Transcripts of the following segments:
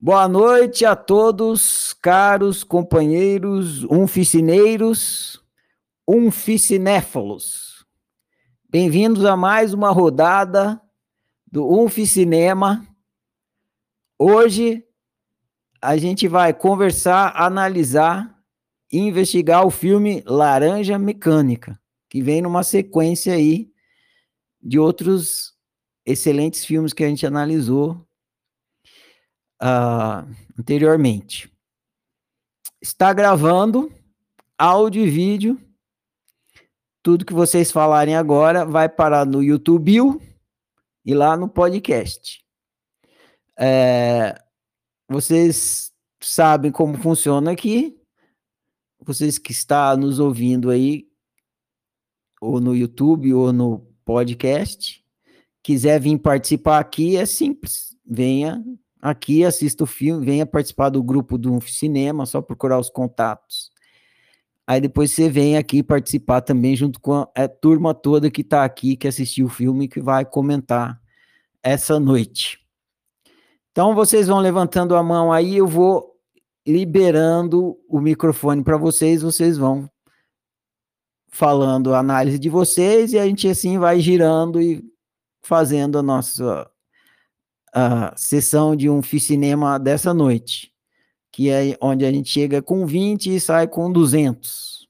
Boa noite a todos, caros companheiros unficineiros, unficinéfalos. Bem-vindos a mais uma rodada do Unficinema. Hoje a gente vai conversar, analisar e investigar o filme Laranja Mecânica, que vem numa sequência aí de outros excelentes filmes que a gente analisou uh, anteriormente. Está gravando áudio e vídeo. Tudo que vocês falarem agora vai parar no YouTube e lá no podcast. É, vocês sabem como funciona aqui. Vocês que estão nos ouvindo aí, ou no YouTube ou no podcast, quiser vir participar aqui, é simples. Venha aqui, assista o filme, venha participar do grupo do cinema, só procurar os contatos. Aí depois você vem aqui participar também junto com a, a turma toda que está aqui, que assistiu o filme e que vai comentar essa noite. Então vocês vão levantando a mão aí, eu vou liberando o microfone para vocês, vocês vão falando a análise de vocês e a gente assim vai girando e fazendo a nossa a sessão de um cinema dessa noite, que é onde a gente chega com 20 e sai com 200.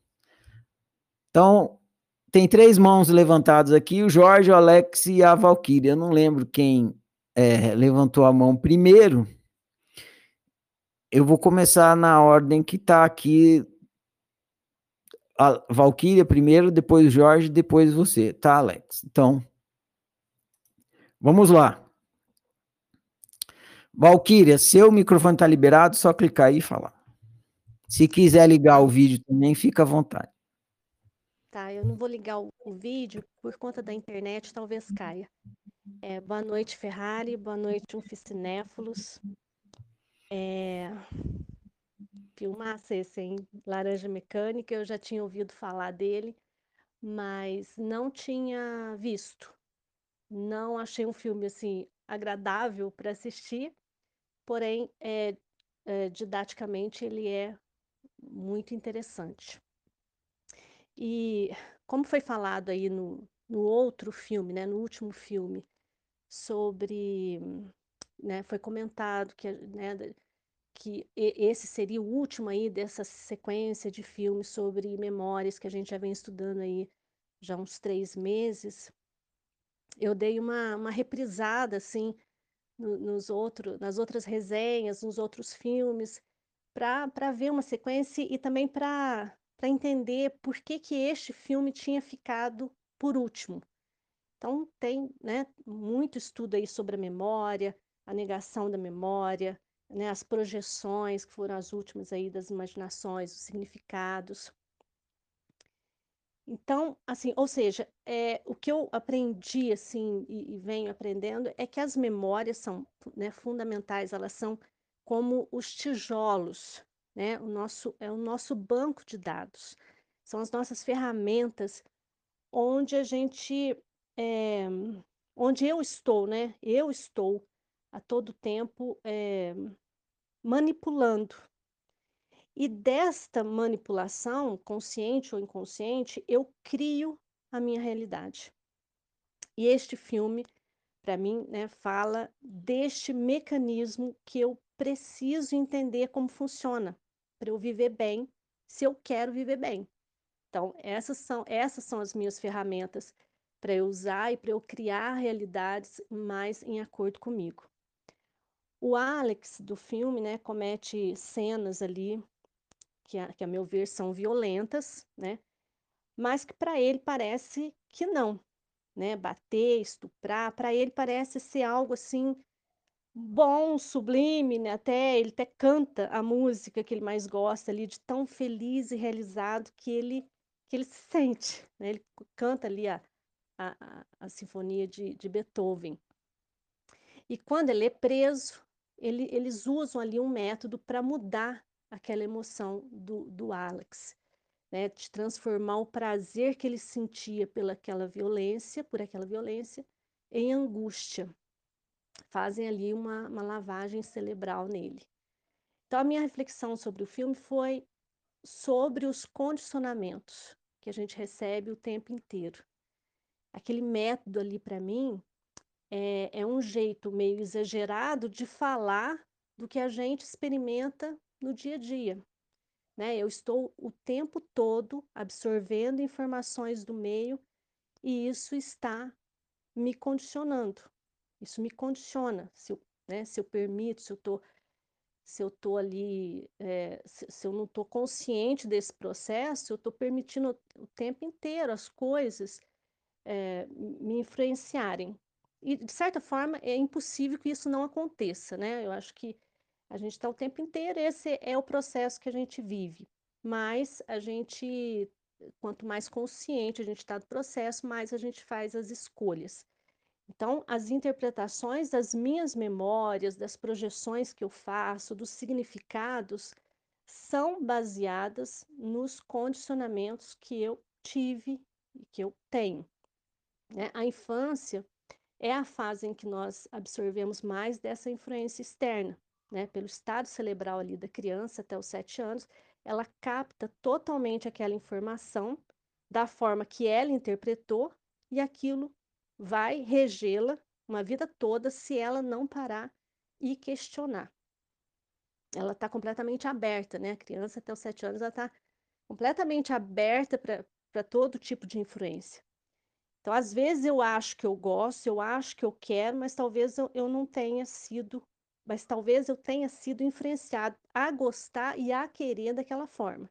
Então, tem três mãos levantadas aqui, o Jorge, o Alex e a Valkyria. Eu não lembro quem é, levantou a mão primeiro. Eu vou começar na ordem que está aqui. A Valkyria primeiro, depois o Jorge, depois você, tá, Alex? Então, vamos lá. Valkyria, seu microfone está liberado, só clicar aí e falar. Se quiser ligar o vídeo também, fica à vontade. Tá, eu não vou ligar o, o vídeo por conta da internet, talvez caia. É, boa noite, Ferrari, boa noite, Unficinéfilos. É... Filmaça esse, hein? Laranja Mecânica, eu já tinha ouvido falar dele, mas não tinha visto. Não achei um filme assim agradável para assistir, porém, é, é, didaticamente, ele é muito interessante. E como foi falado aí no, no outro filme, né, no último filme, sobre, né, foi comentado que, né, que esse seria o último aí dessa sequência de filmes sobre memórias que a gente já vem estudando aí já uns três meses. Eu dei uma, uma reprisada, assim, no, nos outro, nas outras resenhas, nos outros filmes, para ver uma sequência e também para entender por que, que este filme tinha ficado por último. Então, tem né, muito estudo aí sobre a memória, a negação da memória, né, as projeções, que foram as últimas aí das imaginações, os significados. Então, assim, ou seja, é, o que eu aprendi, assim, e, e venho aprendendo, é que as memórias são né, fundamentais, elas são como os tijolos, né? O nosso, é o nosso banco de dados, são as nossas ferramentas onde a gente, é, onde eu estou, né? Eu estou a todo tempo é, manipulando e desta manipulação, consciente ou inconsciente, eu crio a minha realidade. E este filme, para mim, né, fala deste mecanismo que eu preciso entender como funciona para eu viver bem, se eu quero viver bem. Então, essas são, essas são as minhas ferramentas para eu usar e para eu criar realidades mais em acordo comigo. O Alex do filme, né, comete cenas ali que a, que a meu ver são violentas, né? Mas que para ele parece que não, né? Bater, estuprar, para ele parece ser algo assim bom, sublime, né? Até ele até canta a música que ele mais gosta ali de tão feliz e realizado que ele que ele se sente, né? Ele canta ali a, a, a sinfonia de, de Beethoven. E quando ele é preso, ele, eles usam ali um método para mudar aquela emoção do, do Alex, né? De transformar o prazer que ele sentia pelaquela violência, por aquela violência, em angústia. fazem ali uma uma lavagem cerebral nele. Então a minha reflexão sobre o filme foi sobre os condicionamentos que a gente recebe o tempo inteiro. Aquele método ali para mim, é é um jeito meio exagerado de falar do que a gente experimenta no dia a dia, né. Eu estou o tempo todo absorvendo informações do meio, e isso está me condicionando. Isso me condiciona, se eu né, se eu permito, se eu tô se eu tô ali, eh, se se eu não tô consciente desse processo, eu tô permitindo o tempo inteiro as coisas, eh, me influenciarem. E de certa forma é impossível que isso não aconteça, né, eu acho que a gente tá o tempo inteiro esse é o processo que a gente vive, mas a gente quanto mais consciente a gente tá do processo, mais a gente faz as escolhas. Então, as interpretações das minhas memórias, das projeções que eu faço, dos significados, são baseadas nos condicionamentos que eu tive e que eu tenho, né. A infância é a fase em que nós absorvemos mais dessa influência externa, né, pelo estado cerebral ali da criança até os 7 anos, ela capta totalmente aquela informação, da forma que ela interpretou, e aquilo vai regê-la uma vida toda se ela não parar e questionar. Ela tá completamente aberta, né, a criança até os 7 anos ela tá completamente aberta pra todo tipo de influência. Então às vezes eu acho que eu gosto, eu acho que eu quero, mas talvez eu eu não tenha sido mas talvez eu tenha sido influenciado a gostar e a querer daquela forma.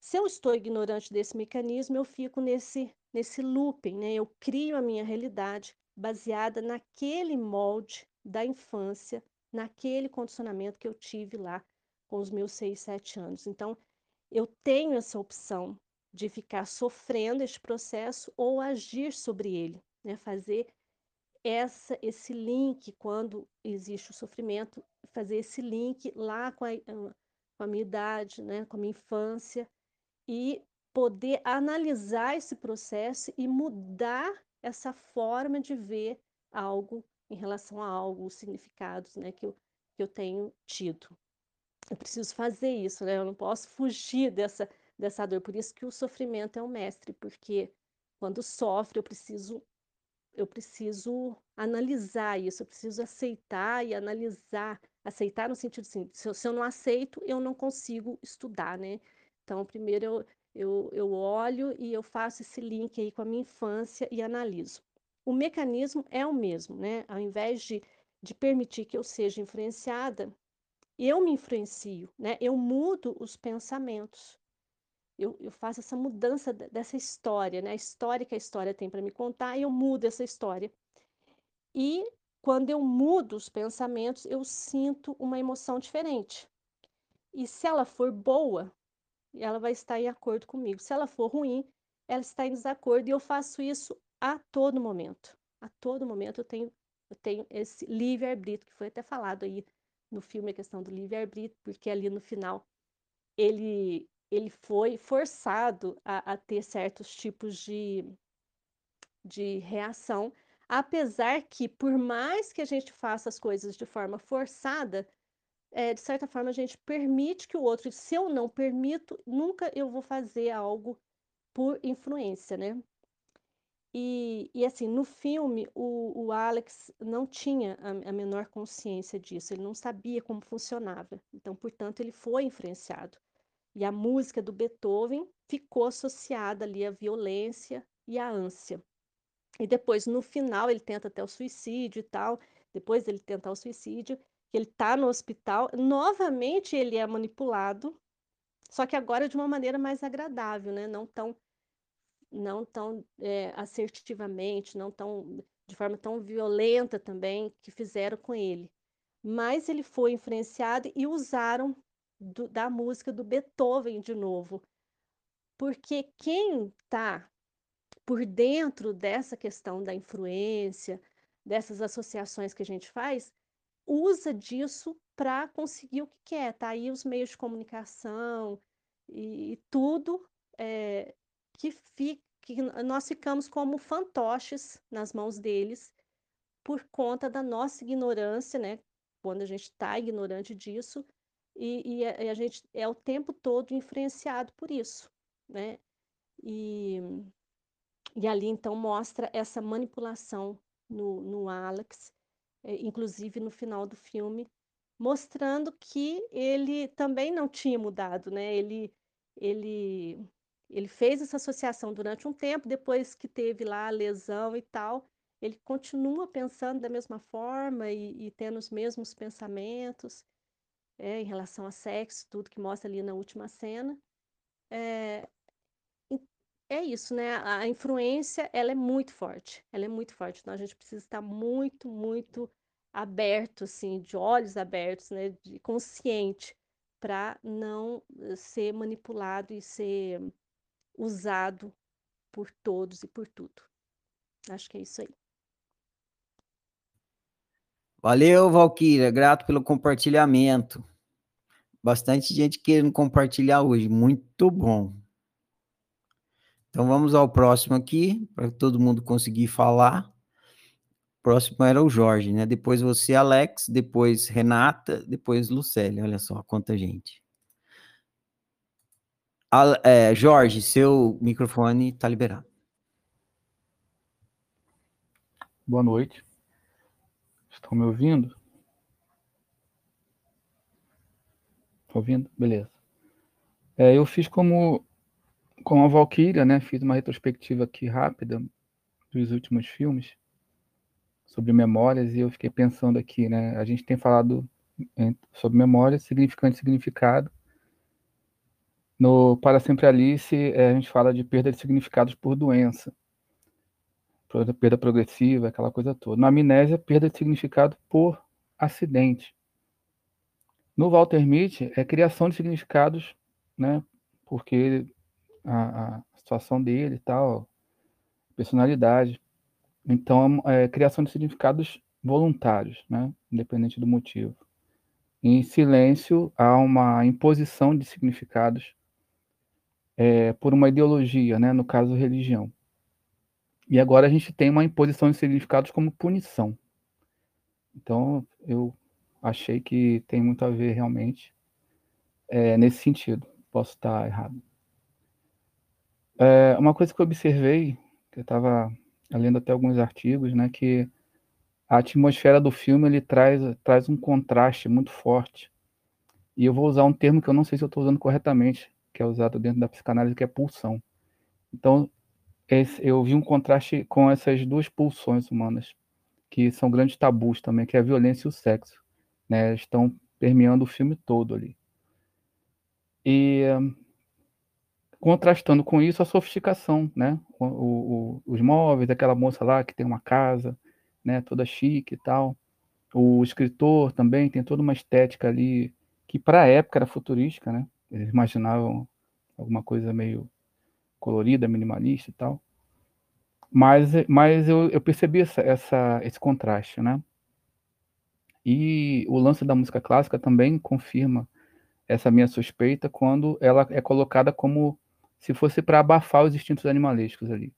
Se eu estou ignorante desse mecanismo, eu fico nesse nesse looping, né, eu crio a minha realidade baseada naquele molde da infância, naquele condicionamento que eu tive lá com os meus 6, 7 anos. Então, eu tenho essa opção de ficar sofrendo este processo ou agir sobre ele, né, fazer essa esse link quando existe o sofrimento, fazer esse link lá com a hã, com a minha idade, né, com a minha infância, e poder analisar esse processo e mudar essa forma de ver algo em relação a algo, os significados, né, que eu que eu tenho tido. Eu preciso fazer isso, né, eu não posso fugir dessa dessa dor, por isso que o sofrimento é um mestre, porque quando sofre eu preciso eu preciso analisar isso, eu preciso aceitar e analisar, aceitar no sentido assim, se eu se eu não aceito, eu não consigo estudar, né. Então primeiro eu eu eu olho e eu faço esse link aí com a minha infância e analiso. O mecanismo é o mesmo, né, ao invés de de permitir que eu seja influenciada, eu me influencio, né, eu mudo os pensamentos. Eu eu faço essa mudança de dessa história, né, a história que a história tem pra me contar e eu mudo essa história. E quando eu mudo os pensamentos, eu sinto uma emoção diferente. E se ela for boa, ela vai estar em acordo comigo, se ela for ruim, ela está em desacordo e eu faço isso a todo momento. A todo momento eu tenho eu tenho esse livre-arbítrio, que foi até falado aí no filme, a questão do livre-arbítrio, porque ali no final ele ele foi forçado a a ter certos tipos de de reação, apesar que por mais que a gente faça as coisas de forma forçada, eh, de certa forma a gente permite que o outro se eu não permito, nunca eu vou fazer algo por influência, né. E e assim, no filme o o Alex não tinha a a menor consciência disso, ele não sabia como funcionava, então portanto ele foi influenciado. E a música do Beethoven ficou associada ali à violência e à ânsia. E depois no final ele tenta até o suicídio e tal, depois dele tentar o suicídio, ele tá no hospital, novamente ele é manipulado, só que agora de uma maneira mais agradável, né, não tão não tão, eh, assertivamente, não tão de forma tão violenta também que fizeram com ele. Mas ele foi influenciado e usaram do da música do Beethoven de novo. Porque quem tá por dentro dessa questão da influência, dessas associações que a gente faz, usa disso pra conseguir o que quer, tá aí os meios de comunicação e e tudo, eh, que que nós ficamos como fantoches nas mãos deles, por conta da nossa ignorância, né? Quando a gente está ignorante disso, e, e, a, e, a, gente é o tempo todo influenciado por isso, né? E, e ali então mostra essa manipulação no, no Alex, é, inclusive no final do filme, mostrando que ele também não tinha mudado, né? Ele, ele, ele fez essa associação durante um tempo, depois que teve lá a lesão e tal, ele continua pensando da mesma forma e, e tendo os mesmos pensamentos é, em relação a sexo, tudo que mostra ali na última cena. É, é isso, né? A influência, ela é muito forte, ela é muito forte. Então, a gente precisa estar muito, muito aberto, assim, de olhos abertos, né? De, consciente, para não ser manipulado e ser usado por todos e por tudo. Acho que é isso aí. Valeu, Valquíria. Grato pelo compartilhamento. Bastante gente querendo compartilhar hoje. Muito bom. Então vamos ao próximo aqui, para todo mundo conseguir falar. O próximo era o Jorge, né? Depois você, Alex, depois Renata, depois Lucélia. Olha só quanta gente. é, Jorge, seu microfone está liberado. Boa noite. Estão me ouvindo? Tá ouvindo? Beleza. É, eu fiz como com a Valkyria, né? Fiz uma retrospectiva aqui rápida dos últimos filmes sobre memórias e eu fiquei pensando aqui, né? A gente tem falado sobre memória, significante e significado. No Para Sempre Alice, é, a gente fala de perda de significados por doença, perda progressiva, aquela coisa toda. Na amnésia, perda de significado por acidente. No Walter Mitty, é criação de significados, né? Porque a, a situação dele e tal, personalidade. Então, é, é criação de significados voluntários, né? Independente do motivo. Em silêncio, há uma imposição de significados é, por uma ideologia, né? No caso, religião. E agora a gente tem uma imposição de significados como punição. Então, eu achei que tem muito a ver realmente é, nesse sentido. Posso estar errado. É, uma coisa que eu observei, que eu estava lendo até alguns artigos, né, que a atmosfera do filme ele traz, traz um contraste muito forte. E eu vou usar um termo que eu não sei se eu estou usando corretamente, que é usado dentro da psicanálise, que é pulsão. Então, esse, eu vi um contraste com essas duas pulsões humanas, que são grandes tabus também, que é a violência e o sexo. Né, estão permeando o filme todo ali. E contrastando com isso a sofisticação, né? O, o, os móveis, aquela moça lá que tem uma casa, né? Toda chique e tal. O escritor também tem toda uma estética ali que para a época era futurística, né? Eles imaginavam alguma coisa meio colorida, minimalista e tal. Mas, mas eu, eu percebi essa, essa, esse contraste, né? E o lance da música clássica também confirma essa minha suspeita quando ela é colocada como se fosse para abafar os instintos animalísticos ali.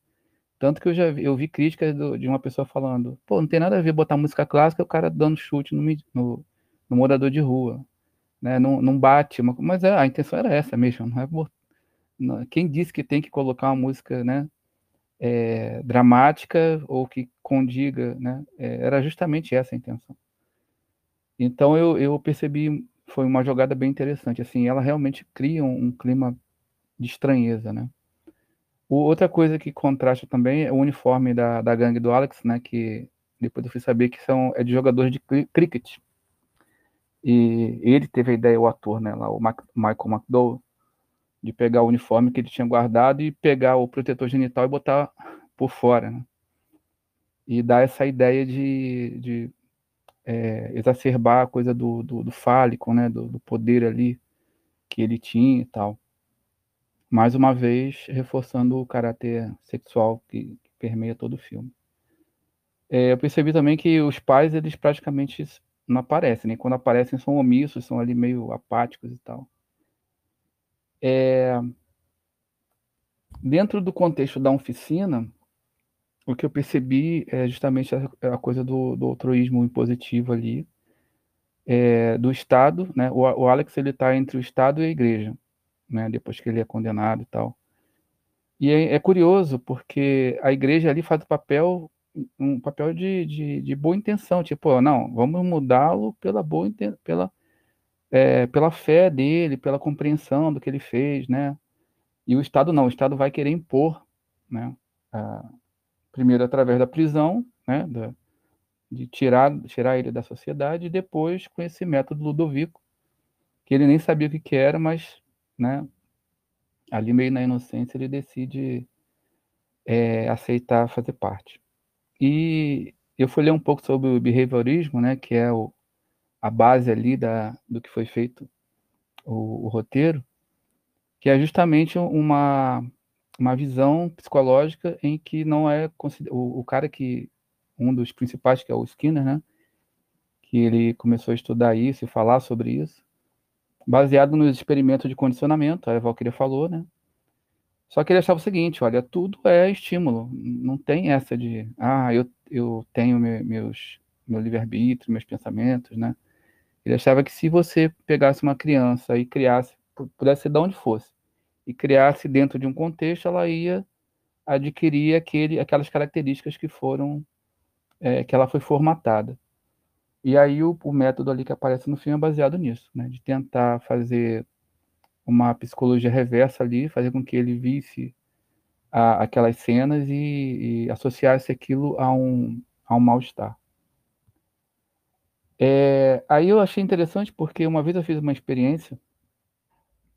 Tanto que eu já vi, eu vi críticas do, de uma pessoa falando, pô, não tem nada a ver botar música clássica o cara dando chute no, no, no morador de rua, né? Não, não bate, mas é, a intenção era essa mesmo, não é quem disse que tem que colocar uma música, né, é, dramática ou que condiga, né? É, era justamente essa a intenção. Então eu, eu percebi, foi uma jogada bem interessante, assim, ela realmente cria um, um clima de estranheza, né? O, outra coisa que contrasta também é o uniforme da, da gangue do Alex, né? Que depois eu fui saber que são é de jogadores de cricket. E ele teve a ideia, o ator, né? Lá, o Mac, Michael McDowell, de pegar o uniforme que ele tinha guardado e pegar o protetor genital e botar por fora, né? E dar essa ideia de, de é, exacerbar a coisa do, do, do fálico, né? Do, do poder ali que ele tinha e tal mais uma vez reforçando o caráter sexual que, que permeia todo o filme. É, eu percebi também que os pais, eles praticamente não aparecem, né? Quando aparecem, são omissos, são ali meio apáticos e tal. É... Dentro do contexto da oficina, o que eu percebi é justamente a, a coisa do, do altruísmo impositivo ali, é, do Estado, né? O, o Alex ele está entre o Estado e a Igreja, né? Depois que ele é condenado e tal. E é, é curioso porque a Igreja ali faz o papel um papel de, de, de boa intenção, tipo, não, vamos mudá-lo pela boa pela é, pela fé dele, pela compreensão do que ele fez, né? E o Estado não, o Estado vai querer impor, né? A, primeiro através da prisão, né? Da, de tirar, tirar ele da sociedade, e depois com esse método Ludovico, que ele nem sabia o que, que era, mas, né? Ali meio na inocência ele decide é, aceitar fazer parte. E eu fui ler um pouco sobre o behaviorismo, né? Que é o, a base ali da, do que foi feito o, o roteiro, que é justamente uma, uma visão psicológica em que não é o, o cara que um dos principais que é o Skinner, né, que ele começou a estudar isso e falar sobre isso, baseado nos experimentos de condicionamento, a Valkyria falou, né? Só que ele achava o seguinte, olha, tudo é estímulo, não tem essa de, ah, eu, eu tenho meus meu livre-arbítrio, meus pensamentos, né? Ele achava que se você pegasse uma criança e criasse, pudesse ser de onde fosse, e criasse dentro de um contexto, ela ia adquirir aquele, aquelas características que foram, é, que ela foi formatada. E aí o, o, método ali que aparece no filme é baseado nisso, né? De tentar fazer uma psicologia reversa ali, fazer com que ele visse a, aquelas cenas e, e associasse aquilo a um, a um mal-estar. É, aí eu achei interessante porque uma vez eu fiz uma experiência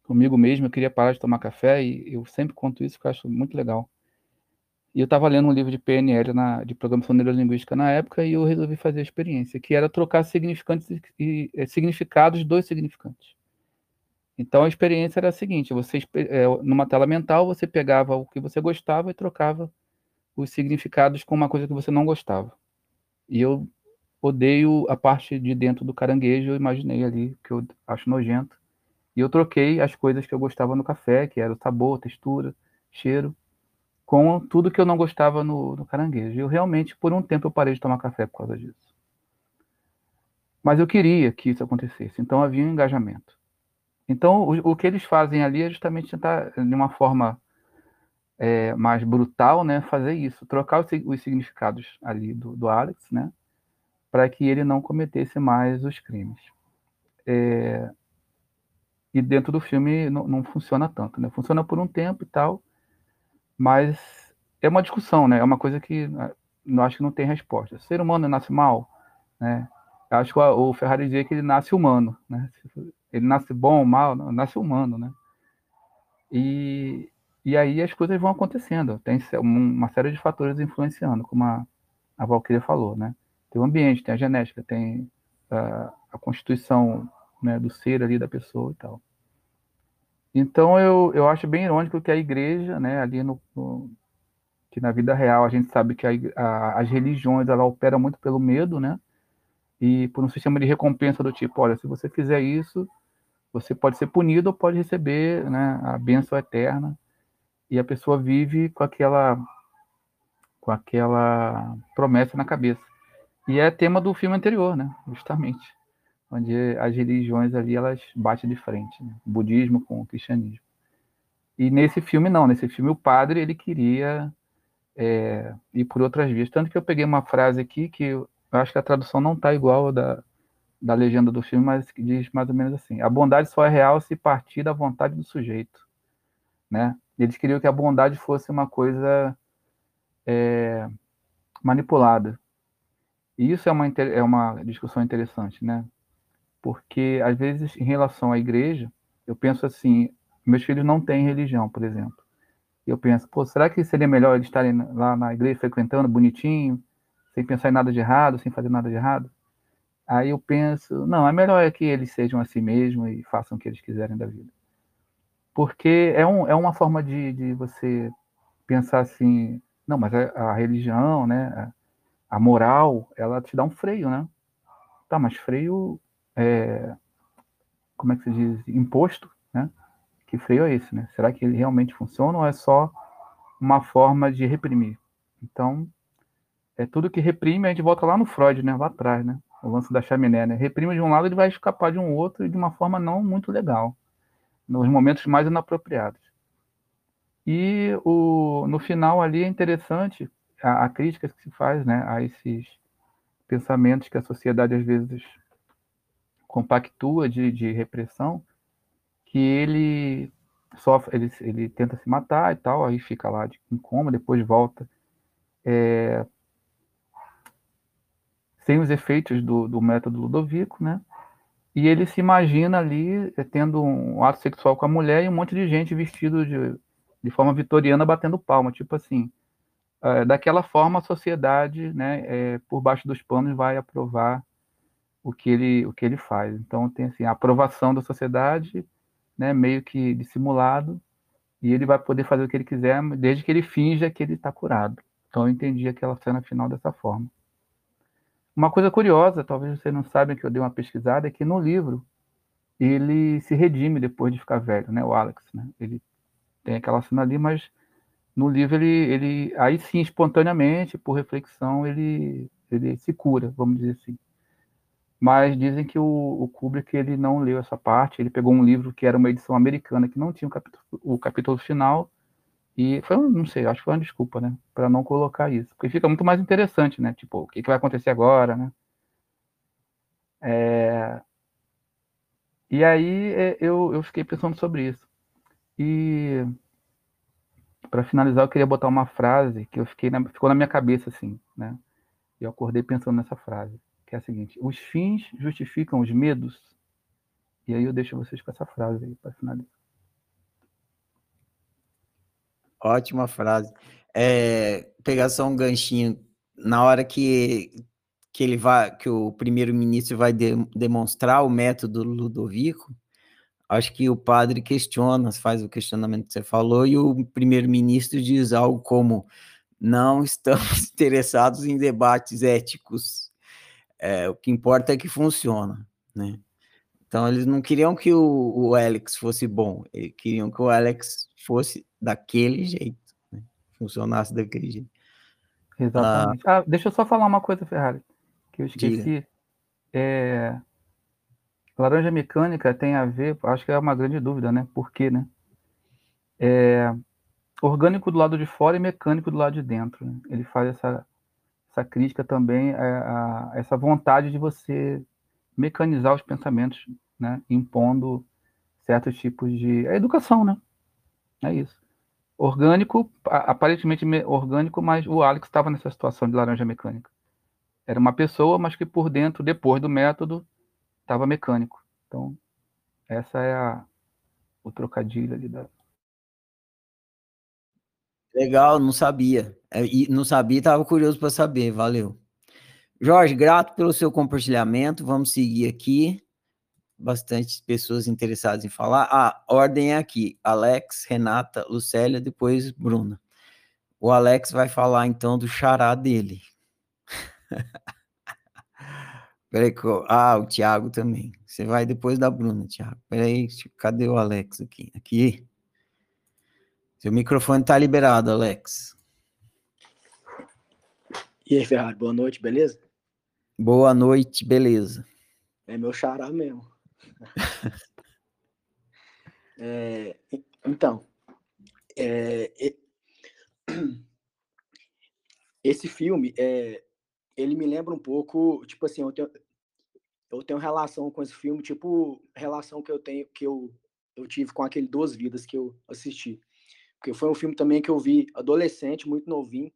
comigo mesmo, eu queria parar de tomar café e eu sempre conto isso que eu acho muito legal. E eu estava lendo um livro de PNL, na, de Programação Neurolinguística na época, e eu resolvi fazer a experiência, que era trocar significantes e, e é, significados dos significantes. Então a experiência era a seguinte: você é, numa tela mental você pegava o que você gostava e trocava os significados com uma coisa que você não gostava. E eu odeio a parte de dentro do caranguejo, eu imaginei ali, que eu acho nojento. E eu troquei as coisas que eu gostava no café, que era o sabor, textura, cheiro, com tudo que eu não gostava no, no caranguejo. E eu realmente, por um tempo, eu parei de tomar café por causa disso. Mas eu queria que isso acontecesse, então havia um engajamento. Então, o, o que eles fazem ali é justamente tentar, de uma forma é, mais brutal, né, fazer isso, trocar os, os significados ali do, do Alex, né, para que ele não cometesse mais os crimes. É, e dentro do filme não, não, funciona tanto, né? Funciona por um tempo e tal, mas é uma discussão, né? É uma coisa que eu acho que não tem resposta. O ser humano nasce mal, né? Eu acho que o, Ferrari dizia que ele nasce humano, né? Ele nasce bom ou mal, nasce humano, né? E, e aí as coisas vão acontecendo. Tem uma série de fatores influenciando, como a, a Valkyria falou, né? Tem o ambiente, tem a genética, tem a, a constituição né, do ser ali da pessoa e tal. Então eu, eu acho bem irônico que a igreja, né, ali no, no que na vida real a gente sabe que a, a, as religiões ela opera muito pelo medo, né, e por um sistema de recompensa do tipo, olha, se você fizer isso, você pode ser punido ou pode receber, né, a bênção eterna, e a pessoa vive com aquela com aquela promessa na cabeça. E é tema do filme anterior, né? Justamente. Onde as religiões ali, elas batem de frente. Né? O budismo com o cristianismo. E nesse filme, não. Nesse filme, o padre, ele queria é, ir por outras vias. Tanto que eu peguei uma frase aqui que eu acho que a tradução não está igual da, da legenda do filme, mas que diz mais ou menos assim: a bondade só é real se partir da vontade do sujeito, né? Eles queriam que a bondade fosse uma coisa é, manipulada, e isso é uma, é uma discussão interessante, né? Porque, às vezes, em relação à igreja, eu penso assim: meus filhos não têm religião, por exemplo. Eu penso, pô, será que seria melhor eles estarem lá na igreja frequentando, bonitinho, sem pensar em nada de errado, sem fazer nada de errado? Aí eu penso, não, é melhor é que eles sejam assim mesmo e façam o que eles quiserem da vida. Porque é, um, é uma forma de, de você pensar assim, não, mas a, a religião, né, a moral, ela te dá um freio, né? Tá, mas freio é, como é que se diz? Imposto, né? Que freio é esse, né? Será que ele realmente funciona ou é só uma forma de reprimir? Então, é tudo que reprime, a gente volta lá no Freud, né? Lá atrás, né? O lance da chaminé, né? Reprime de um lado, ele vai escapar de um outro de uma forma não muito legal, nos momentos mais inapropriados. E o, no final ali é interessante a, a que se faz, né? A esses pensamentos que a sociedade às vezes compactua de, de repressão, que ele sofre, ele, ele tenta se matar e tal, aí fica lá de, em coma, depois volta é, sem os efeitos do, do método Ludovico, né? E ele se imagina ali é, tendo um ato sexual com a mulher e um monte de gente vestido de, de forma vitoriana batendo palma, tipo assim. É, daquela forma, a sociedade, né, é, por baixo dos panos, vai aprovar o que ele, o que ele faz. Então, tem assim, a aprovação da sociedade, né, meio que dissimulado, e ele vai poder fazer o que ele quiser, desde que ele finja que ele está curado. Então, eu entendi aquela cena final dessa forma. Uma coisa curiosa, talvez vocês não saibam que eu dei uma pesquisada, é que no livro ele se redime depois de ficar velho, né? O Alex, né? Ele tem aquela cena ali, mas no livro ele, ele aí sim, espontaneamente, por reflexão, ele, ele se cura, vamos dizer assim mas dizem que o, o, Kubrick ele não leu essa parte, ele pegou um livro que era uma edição americana que não tinha o capítulo, o capítulo final e foi, não sei, acho que foi uma desculpa, né, para não colocar isso, porque fica muito mais interessante, né, tipo, o que, que vai acontecer agora, né? É... E aí é, eu, eu fiquei pensando sobre isso. E para finalizar, eu queria botar uma frase que eu fiquei na, ficou na minha cabeça assim, né? E eu acordei pensando nessa frase que é a seguinte: os fins justificam os medos. E aí eu deixo vocês com essa frase aí para finalizar. Ótima frase. É, pegar só um ganchinho na hora que que ele vai que o primeiro-ministro vai de, demonstrar o método Ludovico, acho que o padre questiona, faz o questionamento que você falou e o primeiro-ministro diz algo como não estamos interessados em debates éticos é, o que importa é que funciona, né? Então eles não queriam que o, o Alex fosse bom, eles queriam que o Alex fosse daquele jeito, né? funcionasse daquele jeito. Exatamente. Ah, ah, deixa eu só falar uma coisa, Ferrari, que eu esqueci. É... Laranja mecânica tem a ver, acho que é uma grande dúvida, né? Por quê, né? É... Orgânico do lado de fora e mecânico do lado de dentro. Né? Ele faz essa essa crítica também, é a, essa vontade de você mecanizar os pensamentos, né, impondo certos tipos de é educação, né? É isso. Orgânico, aparentemente orgânico, mas o Alex estava nessa situação de laranja mecânica. Era uma pessoa, mas que por dentro, depois do método, estava mecânico. Então, essa é a, o trocadilho ali da, Legal, não sabia. É, e não sabia, estava curioso para saber. Valeu. Jorge, grato pelo seu compartilhamento. Vamos seguir aqui. Bastante pessoas interessadas em falar. Ah, ordem é aqui: Alex, Renata, Lucélia, depois Bruna. O Alex vai falar então do xará dele. Peraí, ah, o Thiago também. Você vai depois da Bruna, Thiago. Peraí, cadê o Alex aqui? Aqui. Seu microfone está liberado, Alex. E aí, Ferrari, boa noite, beleza? Boa noite, beleza. É meu xará mesmo. é, então, é, esse filme, é, ele me lembra um pouco, tipo assim, eu tenho, eu tenho relação com esse filme, tipo relação que eu tenho, que eu, eu tive com aquele Duas Vidas que eu assisti. Porque foi um filme também que eu vi adolescente, muito novinho,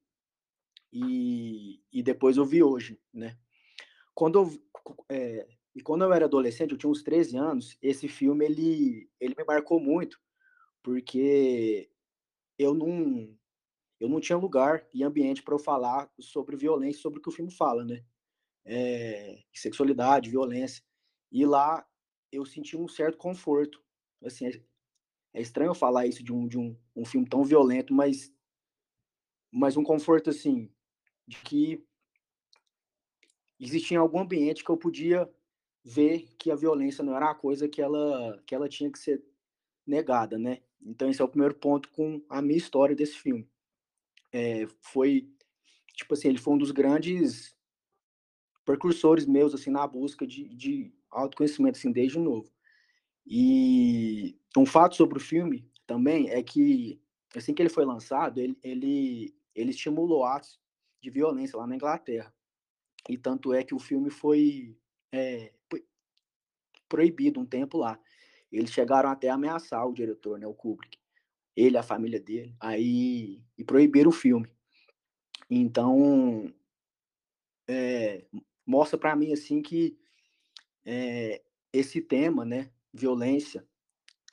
e, e depois eu vi hoje, né? Quando eu, é, e quando eu era adolescente, eu tinha uns 13 anos, esse filme, ele, ele me marcou muito, porque eu não, eu não tinha lugar e ambiente para eu falar sobre violência, sobre o que o filme fala, né? É, sexualidade, violência. E lá eu senti um certo conforto. Assim, é estranho falar isso de um, de um, um filme tão violento, mas, mas um conforto assim, de que existia algum ambiente que eu podia ver que a violência não era a coisa que ela, que ela tinha que ser negada, né? Então esse é o primeiro ponto com a minha história desse filme. É, foi tipo assim, ele foi um dos grandes precursores meus, assim, na busca de, de autoconhecimento, assim, desde novo. E um fato sobre o filme também é que, assim que ele foi lançado, ele, ele, ele estimulou atos de violência lá na Inglaterra. E tanto é que o filme foi, é, proibido um tempo lá. Eles chegaram até a ameaçar o diretor, né, o Kubrick, ele, a família dele, aí e proibiram o filme. Então, é, mostra para mim assim que é, esse tema, né, violência,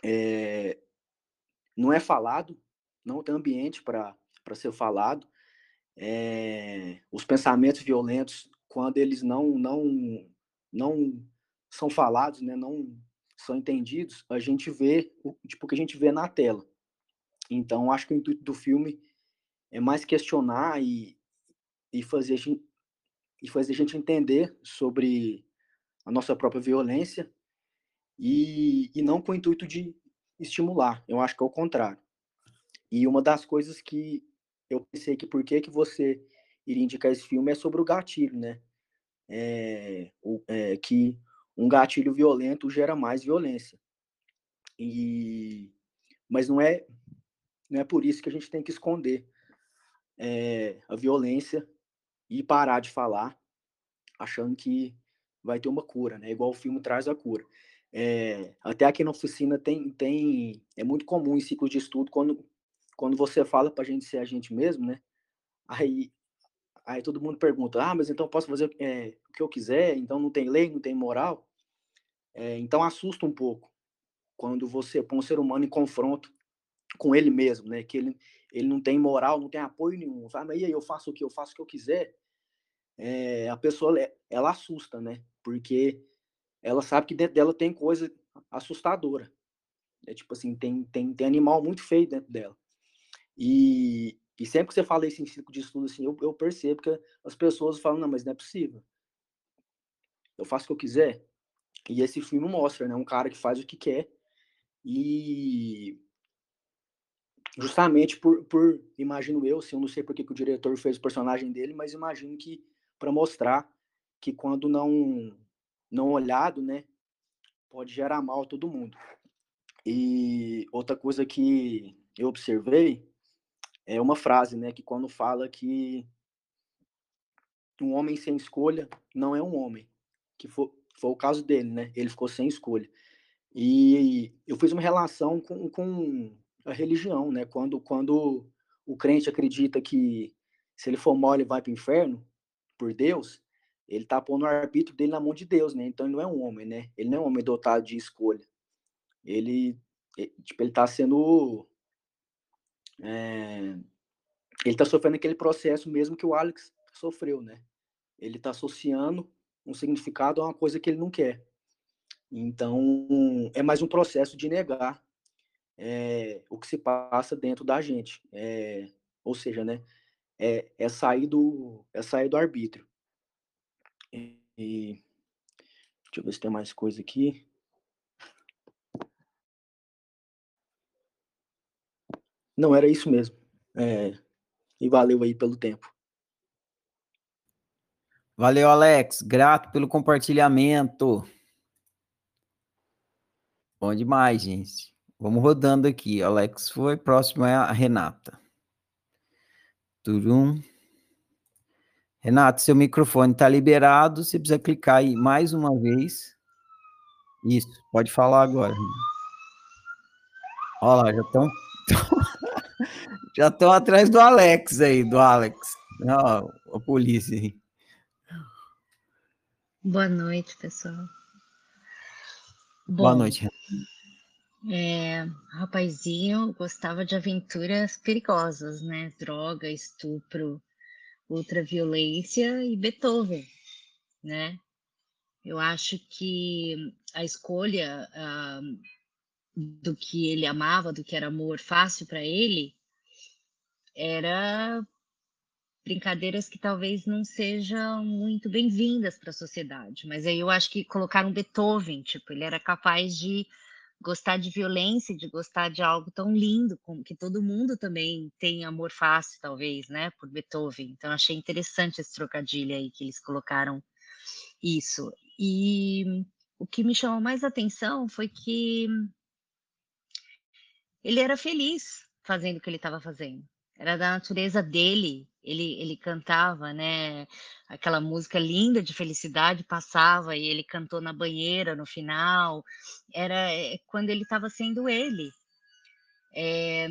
é, não é falado, não tem ambiente para ser falado. É, os pensamentos violentos, quando eles não não não são falados, né, não são entendidos, a gente vê o tipo que a gente vê na tela. Então, acho que o intuito do filme é mais questionar e, e fazer e fazer a gente entender sobre a nossa própria violência e, e não com o intuito de estimular. Eu acho que é o contrário. E uma das coisas que eu pensei que por que, que você iria indicar esse filme é sobre o gatilho, né? É, é, que um gatilho violento gera mais violência. E, mas não é, não é por isso que a gente tem que esconder é, a violência e parar de falar achando que vai ter uma cura, né? Igual o filme traz a cura. É, até aqui na oficina tem, tem é muito comum em ciclo de estudo quando quando você fala para a gente ser a gente mesmo, né? Aí aí todo mundo pergunta, ah, mas então posso fazer é, o que eu quiser? Então não tem lei, não tem moral? É, então assusta um pouco quando você põe um ser humano em confronto com ele mesmo, né? Que ele ele não tem moral, não tem apoio nenhum. Fala, mas e aí eu faço o que eu faço o que eu quiser? é, a pessoa ela assusta, né? Porque ela sabe que dentro dela tem coisa assustadora. É tipo assim, tem, tem, tem animal muito feio dentro dela. E, e sempre que você fala isso em ciclo de estudo, assim, eu, eu percebo que as pessoas falam, não, mas não é possível. Eu faço o que eu quiser. E esse filme mostra, né? Um cara que faz o que quer e justamente por, por imagino eu, assim, eu não sei porque que o diretor fez o personagem dele, mas imagino que para mostrar que quando não não olhado, né, pode gerar mal a todo mundo. E outra coisa que eu observei é uma frase, né, que quando fala que um homem sem escolha não é um homem, que foi, foi o caso dele, né? Ele ficou sem escolha. E eu fiz uma relação com, com a religião, né? Quando, quando o crente acredita que se ele for mole vai para o inferno, por Deus, ele tá pondo o arbítrio dele na mão de Deus, né? Então ele não é um homem, né? Ele não é um homem dotado de escolha. Ele, tipo, ele tá sendo. É, ele tá sofrendo aquele processo mesmo que o Alex sofreu, né? Ele tá associando um significado a uma coisa que ele não quer. Então, é mais um processo de negar é, o que se passa dentro da gente. É, ou seja, né? é, é sair do é sair do arbítrio. E, deixa eu ver se tem mais coisa aqui. Não, era isso mesmo. É, e valeu aí pelo tempo. Valeu, Alex. Grato pelo compartilhamento. Bom demais, gente. Vamos rodando aqui. Alex foi, próximo é a Renata. Turum. Renato, seu microfone está liberado. Você precisa clicar aí mais uma vez. Isso, pode falar agora. Olha lá, já estão. já estão atrás do Alex aí, do Alex. Ó, a polícia aí. Boa noite, pessoal. Bom, Boa noite, é, rapazinho gostava de aventuras perigosas, né? Droga, estupro, ultraviolência e Beethoven, né? Eu acho que a escolha do que ele amava, do que era amor fácil para ele, era brincadeiras que talvez não sejam muito bem-vindas para a sociedade. Mas aí eu acho que colocaram Beethoven, tipo, ele era capaz de gostar de violência, de gostar de algo tão lindo, como que todo mundo também tem amor fácil, talvez, né, por Beethoven. Então achei interessante esse trocadilho aí que eles colocaram isso. E o que me chamou mais atenção foi que ele era feliz fazendo o que ele estava fazendo. Era da natureza dele. Ele, ele cantava, né? Aquela música linda de felicidade passava e ele cantou na banheira no final. Era é, quando ele estava sendo ele. É,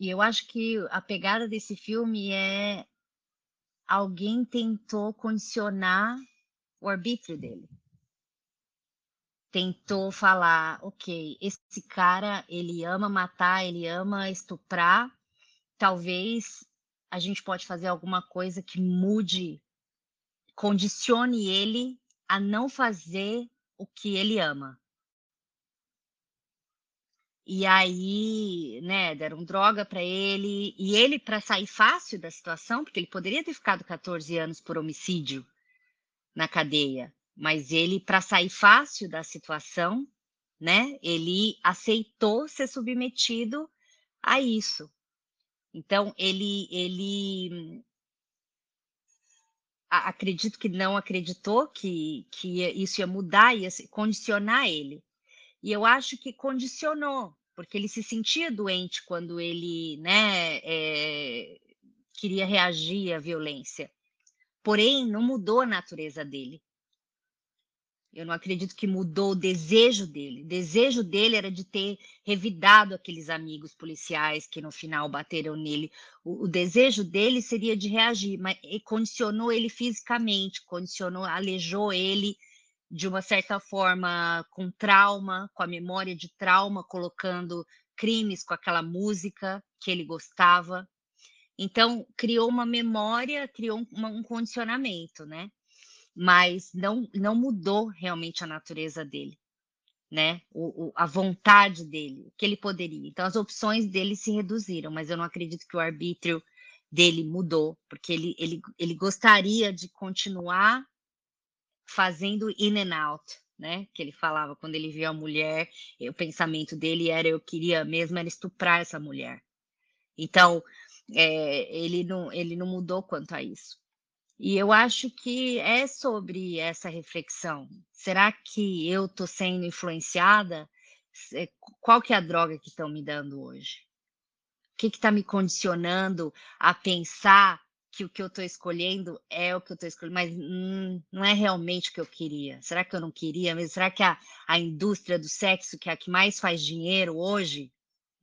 e eu acho que a pegada desse filme é alguém tentou condicionar o arbítrio dele tentou falar, ok, esse cara ele ama matar, ele ama estuprar, talvez a gente pode fazer alguma coisa que mude, condicione ele a não fazer o que ele ama. E aí, né, deram droga para ele, e ele para sair fácil da situação, porque ele poderia ter ficado 14 anos por homicídio na cadeia, mas ele, para sair fácil da situação, né, ele aceitou ser submetido a isso. Então, ele, ele acredito que não acreditou que, que isso ia mudar, ia condicionar ele. E eu acho que condicionou, porque ele se sentia doente quando ele né, é, queria reagir à violência. Porém, não mudou a natureza dele. Eu não acredito que mudou o desejo dele. O desejo dele era de ter revidado aqueles amigos policiais que no final bateram nele. O, o desejo dele seria de reagir, mas condicionou ele fisicamente, condicionou, alejou ele de uma certa forma com trauma, com a memória de trauma, colocando crimes com aquela música que ele gostava. Então, criou uma memória, criou um, um condicionamento, né? Mas não, não mudou realmente a natureza dele, né? O, o, a vontade dele, o que ele poderia. Então, as opções dele se reduziram, mas eu não acredito que o arbítrio dele mudou, porque ele, ele, ele gostaria de continuar fazendo in and out, né? Que ele falava quando ele viu a mulher, o pensamento dele era eu queria mesmo era estuprar essa mulher. Então, é, ele, não, ele não mudou quanto a isso. E eu acho que é sobre essa reflexão. Será que eu estou sendo influenciada? Qual que é a droga que estão me dando hoje? O que está me condicionando a pensar que o que eu estou escolhendo é o que eu estou escolhendo, mas hum, não é realmente o que eu queria. Será que eu não queria mesmo? Será que a, a indústria do sexo, que é a que mais faz dinheiro hoje,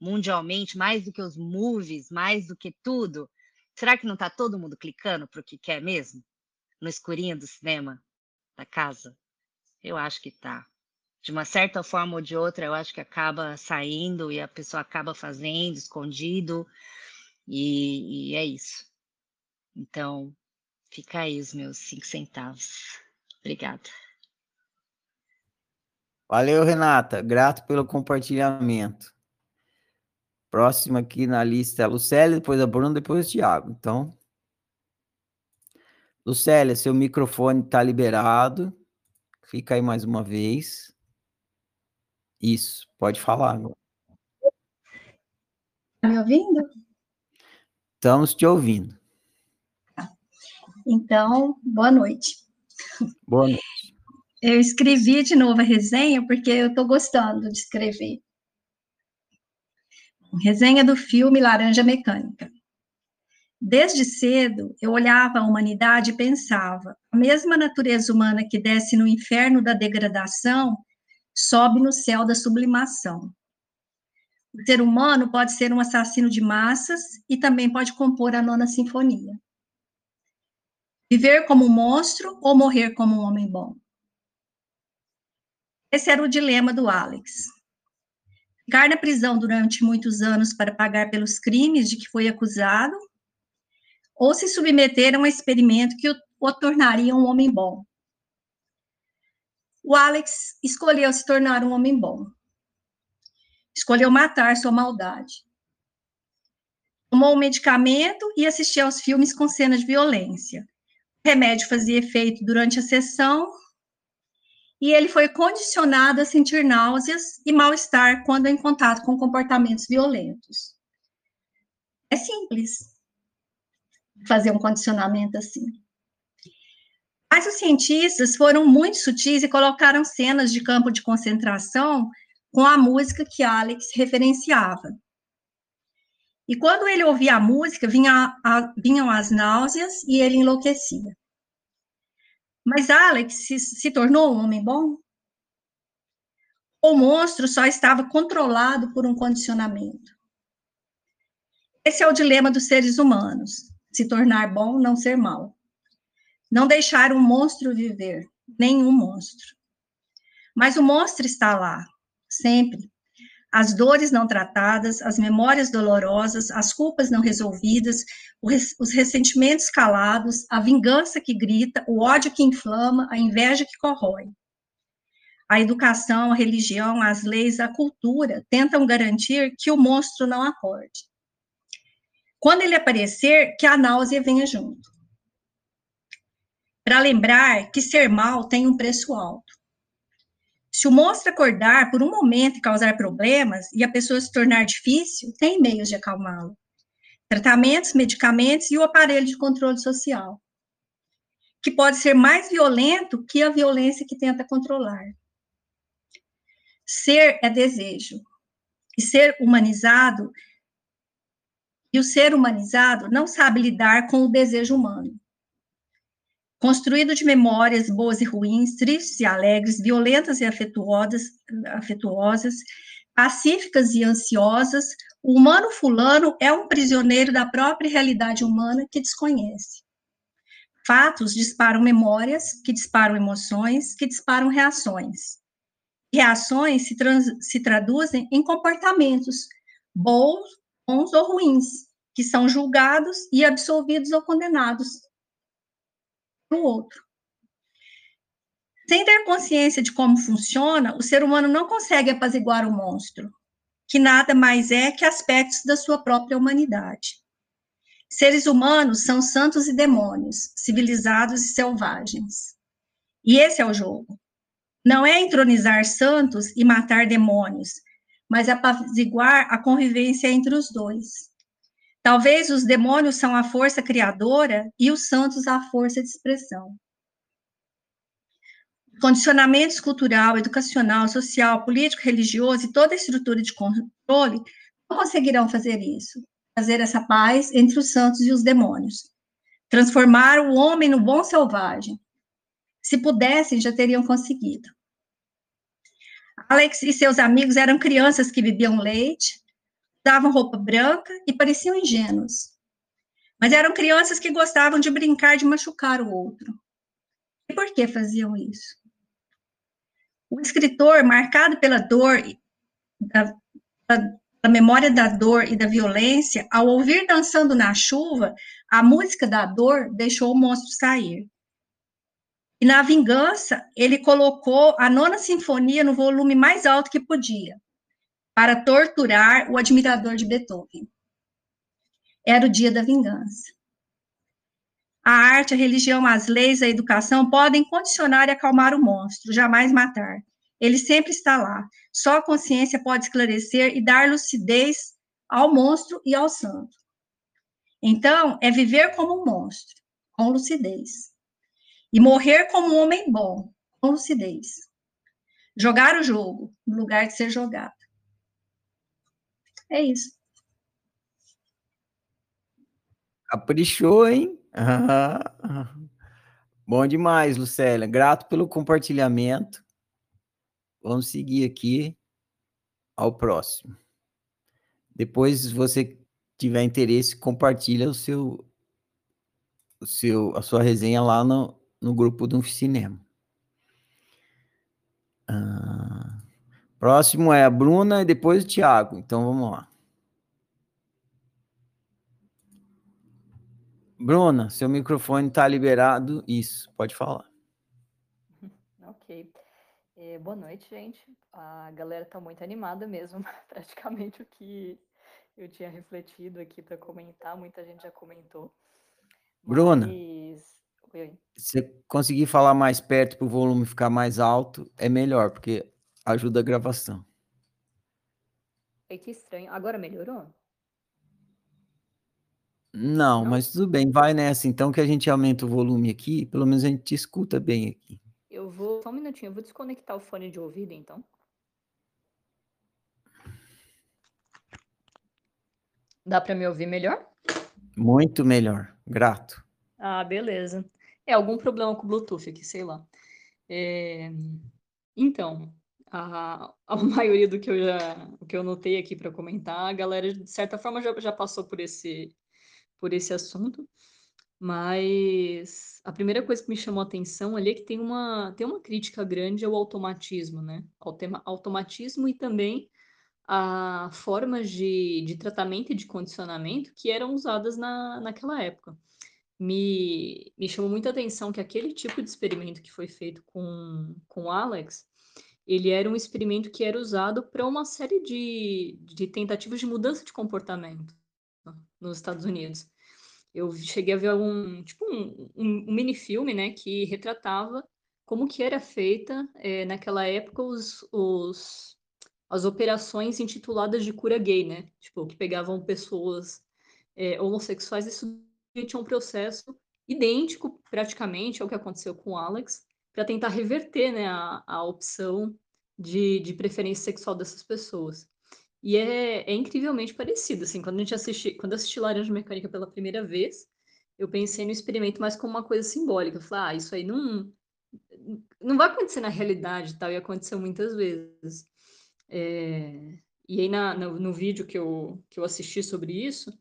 mundialmente, mais do que os movies, mais do que tudo, Será que não está todo mundo clicando para o que quer mesmo? No escurinho do cinema, da casa? Eu acho que tá. De uma certa forma ou de outra, eu acho que acaba saindo e a pessoa acaba fazendo, escondido, e, e é isso. Então, fica aí os meus cinco centavos. Obrigada. Valeu, Renata. Grato pelo compartilhamento. Próximo aqui na lista é a Lucélia, depois a Bruna, depois o Thiago. Então, Lucélia, seu microfone está liberado. Fica aí mais uma vez. Isso, pode falar agora. Está me ouvindo? Estamos te ouvindo. Então, boa noite. Boa noite. Eu escrevi de novo a resenha porque eu estou gostando de escrever. Resenha do filme Laranja Mecânica. Desde cedo, eu olhava a humanidade e pensava: a mesma natureza humana que desce no inferno da degradação sobe no céu da sublimação. O ser humano pode ser um assassino de massas e também pode compor a nona sinfonia. Viver como um monstro ou morrer como um homem bom. Esse era o dilema do Alex ficar na prisão durante muitos anos para pagar pelos crimes de que foi acusado, ou se submeter a um experimento que o, o tornaria um homem bom. O Alex escolheu se tornar um homem bom. Escolheu matar sua maldade. Tomou um medicamento e assistia aos filmes com cenas de violência. O remédio fazia efeito durante a sessão e ele foi condicionado a sentir náuseas e mal-estar quando em contato com comportamentos violentos. É simples fazer um condicionamento assim. Mas os cientistas foram muito sutis e colocaram cenas de campo de concentração com a música que Alex referenciava. E quando ele ouvia a música, vinha a, vinham as náuseas e ele enlouquecia. Mas Alex se, se tornou um homem bom? O monstro só estava controlado por um condicionamento. Esse é o dilema dos seres humanos: se tornar bom, não ser mal. Não deixar um monstro viver, nenhum monstro. Mas o monstro está lá, sempre. As dores não tratadas, as memórias dolorosas, as culpas não resolvidas, os ressentimentos calados, a vingança que grita, o ódio que inflama, a inveja que corrói. A educação, a religião, as leis, a cultura tentam garantir que o monstro não acorde. Quando ele aparecer, que a náusea venha junto. Para lembrar que ser mal tem um preço alto. Se o monstro acordar por um momento e causar problemas e a pessoa se tornar difícil, tem meios de acalmá-lo. Tratamentos, medicamentos e o aparelho de controle social, que pode ser mais violento que a violência que tenta controlar. Ser é desejo. E ser humanizado, e o ser humanizado não sabe lidar com o desejo humano construído de memórias boas e ruins, tristes e alegres, violentas e afetuosas, afetuosas, pacíficas e ansiosas, o humano fulano é um prisioneiro da própria realidade humana que desconhece. Fatos disparam memórias, que disparam emoções, que disparam reações. Reações se, trans, se traduzem em comportamentos, bons, bons ou ruins, que são julgados e absolvidos ou condenados o outro. Sem ter consciência de como funciona, o ser humano não consegue apaziguar o monstro, que nada mais é que aspectos da sua própria humanidade. Seres humanos são santos e demônios, civilizados e selvagens. E esse é o jogo. Não é entronizar santos e matar demônios, mas apaziguar a convivência entre os dois. Talvez os demônios são a força criadora e os santos a força de expressão. Condicionamentos cultural, educacional, social, político, religioso e toda a estrutura de controle não conseguirão fazer isso, fazer essa paz entre os santos e os demônios, transformar o homem no bom selvagem. Se pudessem, já teriam conseguido. Alex e seus amigos eram crianças que bebiam leite, usavam roupa branca e pareciam ingênuos. Mas eram crianças que gostavam de brincar de machucar o outro. E por que faziam isso? O escritor, marcado pela dor, da, da, da memória da dor e da violência, ao ouvir dançando na chuva, a música da dor deixou o monstro sair. E na vingança, ele colocou a nona sinfonia no volume mais alto que podia para torturar o admirador de Beethoven. Era o dia da vingança. A arte, a religião, as leis, a educação podem condicionar e acalmar o monstro, jamais matar. Ele sempre está lá. Só a consciência pode esclarecer e dar lucidez ao monstro e ao santo. Então, é viver como um monstro, com lucidez. E morrer como um homem bom, com lucidez. Jogar o jogo, no lugar de ser jogado. É isso. Caprichou, hein? Bom demais, Lucélia. Grato pelo compartilhamento. Vamos seguir aqui ao próximo. Depois, se você tiver interesse, compartilha o seu, o seu, a sua resenha lá no, no grupo do Cinema. Ah. Próximo é a Bruna e depois o Tiago. Então vamos lá. Bruna, seu microfone está liberado. Isso, pode falar. Ok. É, boa noite, gente. A galera está muito animada mesmo. Praticamente o que eu tinha refletido aqui para comentar, muita gente já comentou. Bruna. Mas... Se você conseguir falar mais perto para o volume ficar mais alto, é melhor, porque ajuda a gravação. Ai, que estranho. Agora melhorou? Não, Não? mas tudo bem, vai nessa então que a gente aumenta o volume aqui, pelo menos a gente te escuta bem aqui. Eu vou. Só um minutinho, eu vou desconectar o fone de ouvido, então. Dá para me ouvir melhor? Muito melhor, grato. Ah, beleza. É algum problema com o Bluetooth aqui, sei lá. É, Então, a, a maioria do que eu já, que eu notei aqui para comentar, a galera de certa forma já, já passou por esse, por esse assunto. Mas a primeira coisa que me chamou a atenção ali é que tem uma, tem uma crítica grande ao automatismo, né? Ao tema automatismo e também a formas de, de tratamento e de condicionamento que eram usadas na, naquela época. Me, me chamou muita atenção que aquele tipo de experimento que foi feito com, com o Alex, ele era um experimento que era usado para uma série de, de tentativas de mudança de comportamento nos Estados Unidos. Eu cheguei a ver um, tipo um, um, um mini-filme, né, que retratava como que era feita, eh, naquela época, os, os, as operações intituladas de cura gay, né? Tipo, que pegavam pessoas eh, homossexuais e submetiam um processo idêntico, praticamente, ao que aconteceu com o Alex, para tentar reverter, né, a, a opção de, de preferência sexual dessas pessoas. E é, é incrivelmente parecido, assim, quando a gente assiste, quando assisti Laranja Mecânica pela primeira vez, eu pensei no experimento mais como uma coisa simbólica. Eu falei, ah, isso aí não, não vai acontecer na realidade e tal, e aconteceu muitas vezes. É, e aí na, no, no vídeo que eu, que eu assisti sobre isso,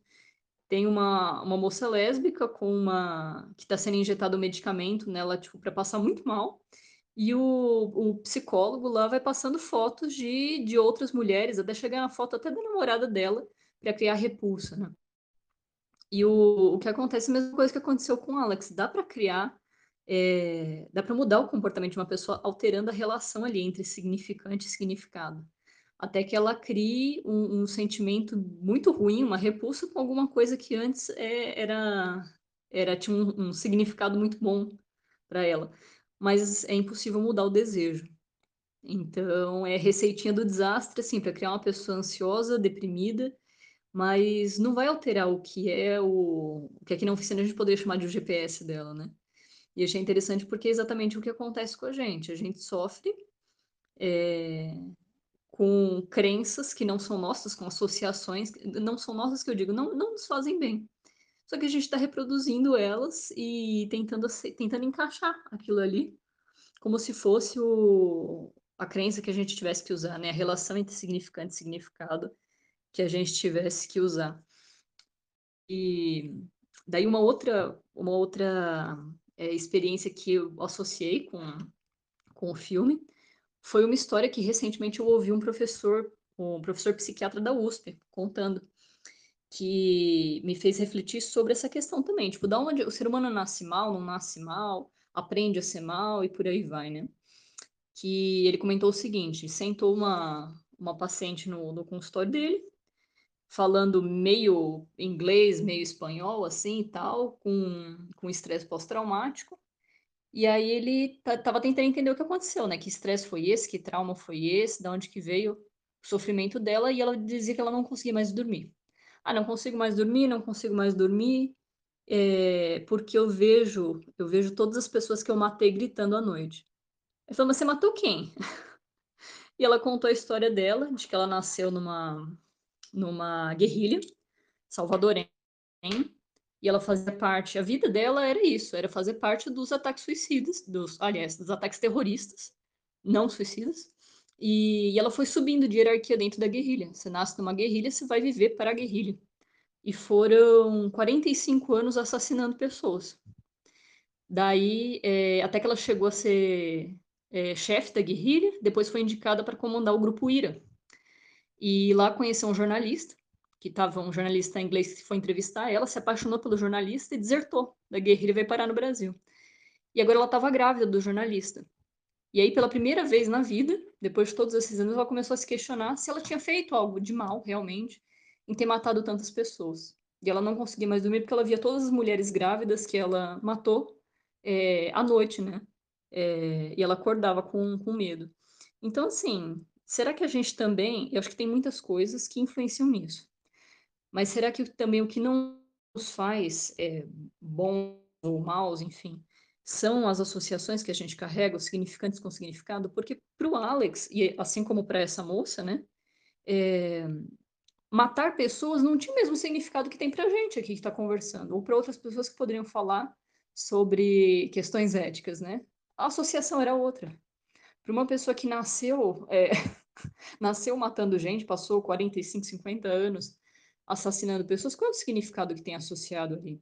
tem uma, uma moça lésbica com uma que está sendo injetado um medicamento nela, tipo, para passar muito mal. E o, o psicólogo lá vai passando fotos de, de outras mulheres, até chegar na foto até da namorada dela, para criar repulsa, né? E o, o que acontece, a mesma coisa que aconteceu com Alex, dá para criar, é, dá para mudar o comportamento de uma pessoa alterando a relação ali entre significante e significado. Até que ela crie um, um sentimento muito ruim, uma repulsa com alguma coisa que antes é, era, era tinha um, um significado muito bom para ela. Mas é impossível mudar o desejo. Então, é receitinha do desastre, assim, para criar uma pessoa ansiosa, deprimida, mas não vai alterar o que é o, o que aqui na oficina a gente poderia chamar de o GPS dela, né? E achei interessante porque é exatamente o que acontece com a gente. A gente sofre é, com crenças que não são nossas, com associações, não são nossas que eu digo, não, não nos fazem bem. Só que a gente está reproduzindo elas e tentando, tentando encaixar aquilo ali como se fosse o, a crença que a gente tivesse que usar, né? A relação entre significante e significado que a gente tivesse que usar. E daí uma outra, uma outra é, experiência que eu associei com, com o filme foi uma história que recentemente eu ouvi um professor, um professor psiquiatra da USP, contando que me fez refletir sobre essa questão também, tipo, da onde o ser humano nasce mal, não nasce mal, aprende a ser mal e por aí vai, né? Que ele comentou o seguinte: sentou uma, uma paciente no, no consultório dele, falando meio inglês, meio espanhol, assim e tal, com, com estresse pós-traumático. E aí ele estava tentando entender o que aconteceu, né? Que estresse foi esse, que trauma foi esse, de onde que veio o sofrimento dela, e ela dizia que ela não conseguia mais dormir. Ah, não consigo mais dormir, não consigo mais dormir, é, porque eu vejo, eu vejo todas as pessoas que eu matei gritando à noite. Ele falou, mas você matou quem? e ela contou a história dela, de que ela nasceu numa, numa guerrilha salvadorenha, e ela fazia parte, a vida dela era isso, era fazer parte dos ataques suicidas, dos, aliás, dos ataques terroristas, não suicidas, e, e ela foi subindo de hierarquia dentro da guerrilha. Você nasce numa guerrilha, você vai viver para a guerrilha. E foram 45 anos assassinando pessoas. Daí, é, até que ela chegou a ser é, chefe da guerrilha, depois foi indicada para comandar o grupo IRA. E lá conheceu um jornalista, que estava um jornalista inglês que foi entrevistar ela, se apaixonou pelo jornalista e desertou da guerrilha e veio parar no Brasil. E agora ela estava grávida do jornalista. E aí, pela primeira vez na vida, depois de todos esses anos, ela começou a se questionar se ela tinha feito algo de mal, realmente, em ter matado tantas pessoas. E ela não conseguia mais dormir porque ela via todas as mulheres grávidas que ela matou é, à noite, né? É, e ela acordava com, com medo. Então, assim, será que a gente também. Eu acho que tem muitas coisas que influenciam nisso. Mas será que também o que não nos faz é, bons ou maus, enfim, são as associações que a gente carrega, os significantes com significado? Porque para o Alex, e assim como para essa moça, né? É, matar pessoas não tinha o mesmo significado que tem para a gente aqui que está conversando, ou para outras pessoas que poderiam falar sobre questões éticas, né? A associação era outra. Para uma pessoa que nasceu, é, nasceu matando gente, passou 45, 50 anos assassinando pessoas, qual é o significado que tem associado ali?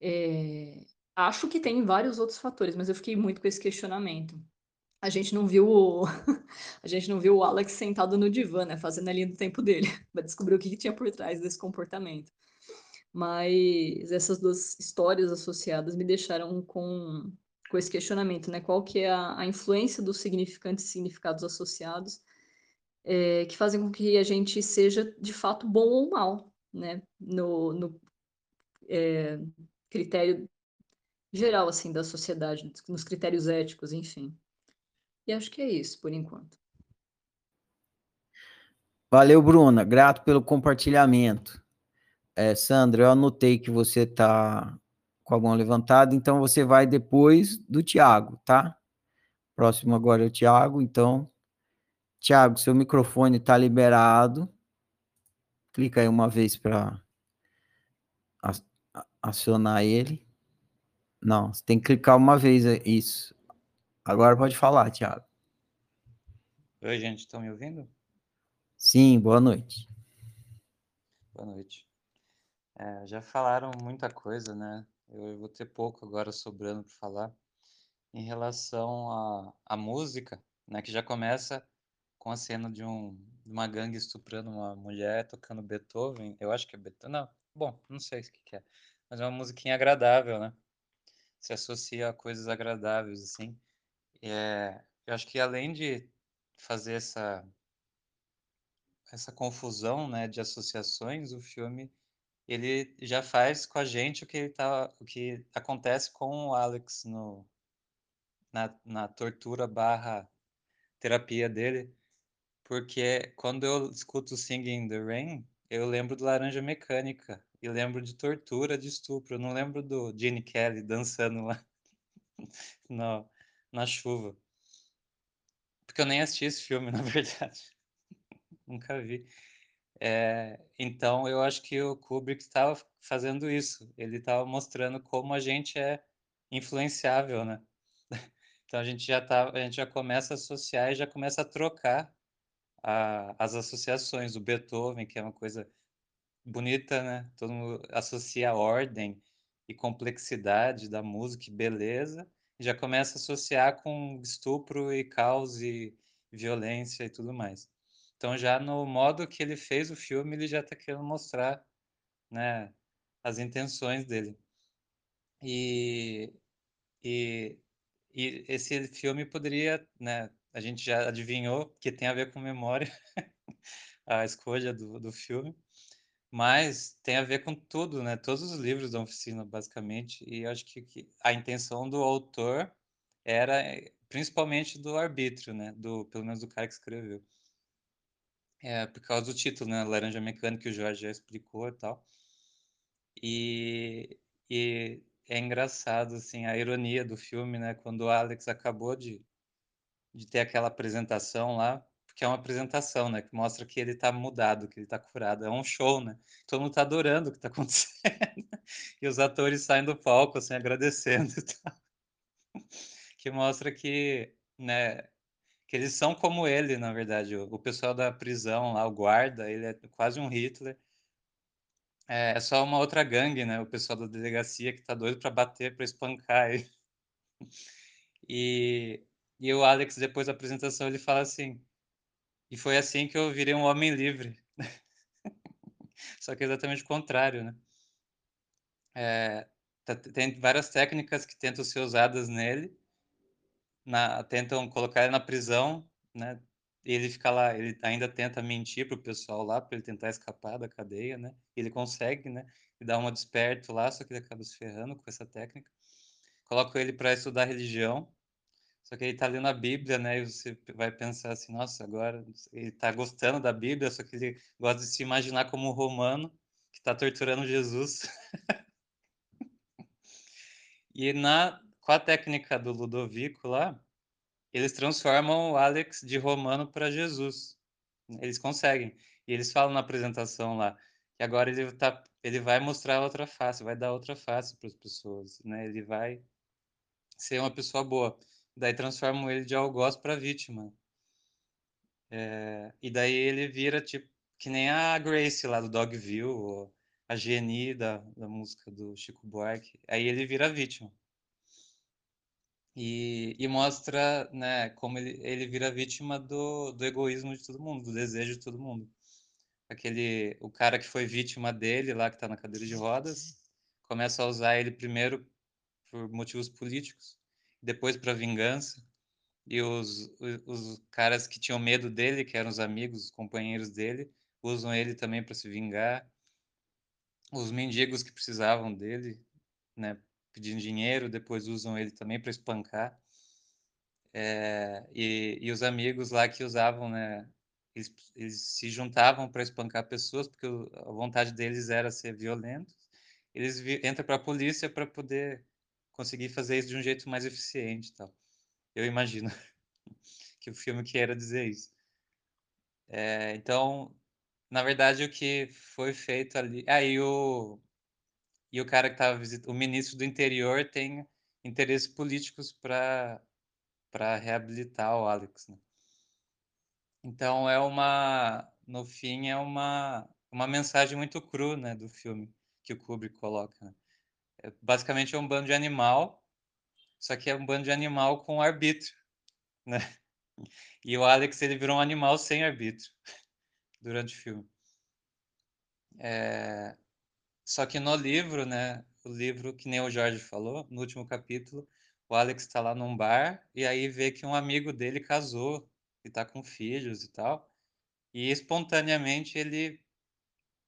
É, acho que tem vários outros fatores, mas eu fiquei muito com esse questionamento. A gente não viu o, a gente não viu o Alex sentado no divã, né, fazendo a linha do tempo dele, para descobrir o que, que tinha por trás desse comportamento. Mas essas duas histórias associadas me deixaram com, com esse questionamento, né? Qual que é a, a influência dos significantes e significados associados é, que fazem com que a gente seja de fato bom ou mal, né? No, no é, critério geral, assim, da sociedade, nos critérios éticos, enfim. E acho que é isso, por enquanto. Valeu, Bruna. Grato pelo compartilhamento. É, Sandra, eu anotei que você está com a mão levantada, então você vai depois do Tiago, tá? Próximo agora é o Tiago, então. Tiago, seu microfone está liberado. Clica aí uma vez para acionar ele. Não, você tem que clicar uma vez, isso. Agora pode falar, Tiago. Oi, gente, estão me ouvindo? Sim, boa noite. Boa noite. É, já falaram muita coisa, né? Eu vou ter pouco agora sobrando para falar em relação à, música, né? Que já começa com a cena de, um, uma gangue estuprando uma mulher tocando Beethoven. Eu acho que é Beethoven. Não, bom, não sei o que, que é. Mas é uma musiquinha agradável, né? Se associa a coisas agradáveis, assim. É, eu acho que além de fazer essa essa confusão, né, de associações, o filme ele já faz com a gente o que ele tá, o que acontece com o Alex no, na, na tortura barra terapia dele, porque quando eu escuto Singing in the Rain, eu lembro do Laranja Mecânica e lembro de tortura, de estupro, eu não lembro do Gene Kelly dançando lá no, na chuva. Porque eu nem assisti esse filme, na verdade. Nunca vi. É, então, eu acho que o Kubrick estava fazendo isso. Ele estava mostrando como a gente é influenciável, né? Então a gente já tá, a gente já começa a associar e já começa a trocar a, as associações. O Beethoven, que é uma coisa bonita, né? Todo mundo associa a ordem e complexidade da música e beleza, e já começa a associar com estupro e caos e violência e tudo mais. Então, já no modo que ele fez o filme, ele já está querendo mostrar né, as intenções dele. E, e, e esse filme poderia, né, a gente já adivinhou que tem a ver com memória, a escolha do, do filme, mas tem a ver com tudo, né? Todos os livros da oficina, basicamente, e acho que, que a intenção do autor era principalmente do arbítrio, né? Do, pelo menos do cara que escreveu. É, por causa do título, né? Laranja Mecânica, que o Jorge já explicou e tal. E, e é engraçado, assim, a ironia do filme, né? Quando o Alex acabou de, de ter aquela apresentação lá, porque é uma apresentação, né? Que mostra que ele tá mudado, que ele tá curado. É um show, né? Todo mundo tá adorando o que tá acontecendo. e os atores saem do palco, assim, agradecendo e tal. que mostra que, né? que eles são como ele, na verdade. O, o pessoal da prisão lá, o guarda, ele é quase um Hitler. É, é só uma outra gangue, né? O pessoal da delegacia que tá doido para bater, para espancar ele. E, e o Alex, depois da apresentação, ele fala assim: E foi assim que eu virei um homem livre. Só que é exatamente o contrário, né? É, tá, tem várias técnicas que tentam ser usadas nele, na, tentam colocar ele na prisão, né? Ele fica lá, ele ainda tenta mentir pro pessoal lá para ele tentar escapar da cadeia, né? Ele consegue, né? E dá uma desperto lá, só que ele acaba se ferrando com essa técnica. colocam ele para estudar religião, só que ele está lendo a Bíblia, né? E você vai pensar assim, nossa, agora ele está gostando da Bíblia, só que ele gosta de se imaginar como um romano que está torturando Jesus. e na, com a técnica do Ludovico lá, eles transformam o Alex de romano para Jesus. Eles conseguem. E eles falam na apresentação lá que agora ele, tá, ele vai mostrar outra face, vai dar outra face para as pessoas, né? Ele vai ser uma pessoa boa. Daí transformam ele de algoz para vítima. É, e daí ele vira tipo que nem a Grace lá do Dogville, ou a Geni da, da música do Chico Buarque. Aí ele vira vítima. E, e mostra né, como ele, ele vira vítima do, do egoísmo de todo mundo, do desejo de todo mundo. Aquele, o cara que foi vítima dele lá, que está na cadeira de rodas, começa a usar ele primeiro por motivos políticos, depois para vingança. E os, os, caras que tinham medo dele, que eram os amigos, os companheiros dele, usam ele também para se vingar. Os mendigos que precisavam dele, né, pedindo dinheiro, depois usam ele também para espancar. É, e, e, os amigos lá que usavam, né, eles, eles se juntavam para espancar pessoas, porque a vontade deles era ser violentos. Eles entram para a polícia para poder conseguir fazer isso de um jeito mais eficiente, tal. Eu imagino que o filme queira dizer isso. É, então, na verdade, o que foi feito ali. Aí ah, o, e o cara que estava visitando, o ministro do interior tem interesses políticos para para reabilitar o Alex, né? Então é uma, no fim é uma uma mensagem muito cru, né, do filme que o Kubrick coloca. Né? É, basicamente é um bando de animal, só que é um bando de animal com arbítrio, né? E o Alex ele virou um animal sem arbítrio durante o filme. É... Só que no livro, né, o livro que nem o Jorge falou, no último capítulo, o Alex está lá num bar e aí vê que um amigo dele casou e tá com filhos e tal. E espontaneamente ele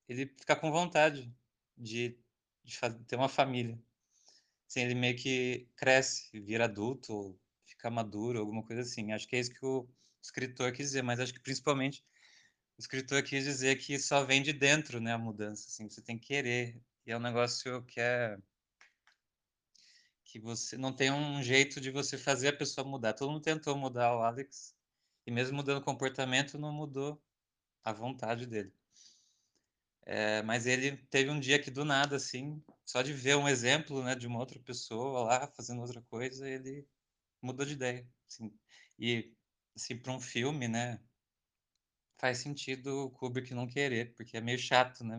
ele fica com vontade de, de ter uma família. Assim, ele meio que cresce, vira adulto, fica maduro, alguma coisa assim. Acho que é isso que o escritor quis dizer, mas acho que principalmente o escritor quis dizer que só vem de dentro, né, a mudança, assim, você tem que querer. E é um negócio que é que você não tem um jeito de você fazer a pessoa mudar. Todo mundo tentou mudar o Alex e mesmo mudando o comportamento não mudou a vontade dele. É, mas ele teve um dia que do nada, assim, só de ver um exemplo, né, de uma outra pessoa lá fazendo outra coisa, ele mudou de ideia. Assim. E, assim, para um filme, né, faz sentido o Kubrick não querer, porque é meio chato, né,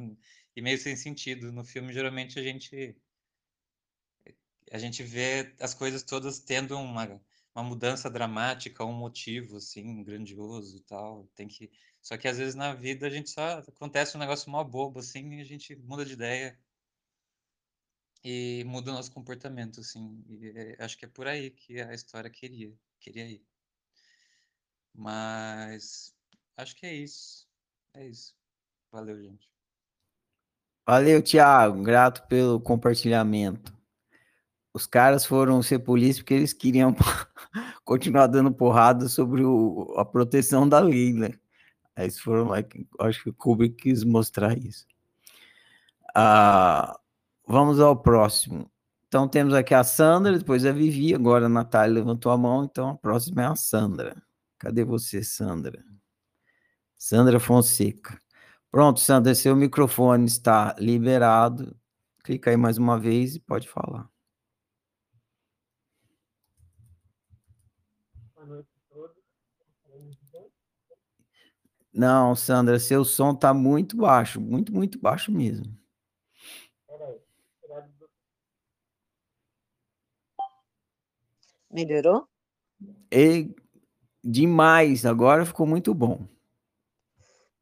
e meio sem sentido. No filme, geralmente, a gente a gente vê as coisas todas tendo uma, uma mudança dramática, um motivo, assim, grandioso e tal. Tem que só que às vezes na vida a gente só acontece um negócio mal bobo, assim, e a gente muda de ideia e muda o nosso comportamento, assim. E é, acho que é por aí que a história queria, queria ir. Mas acho que é isso. É isso. Valeu, gente. Valeu, Thiago. Grato pelo compartilhamento. Os caras foram ser polícia porque eles queriam continuar dando porrada sobre o, a proteção da lei, né? Eles foram lá, acho que o Kubrick quis mostrar isso. Ah, vamos ao próximo. Então temos aqui a Sandra, depois a Vivi, agora a Natália levantou a mão, então a próxima é a Sandra. Cadê você, Sandra? Sandra Fonseca. Pronto, Sandra, seu microfone está liberado. Clica aí mais uma vez e pode falar. Não, Sandra, seu som tá muito baixo, muito, muito baixo mesmo. Melhorou? E demais, agora ficou muito bom.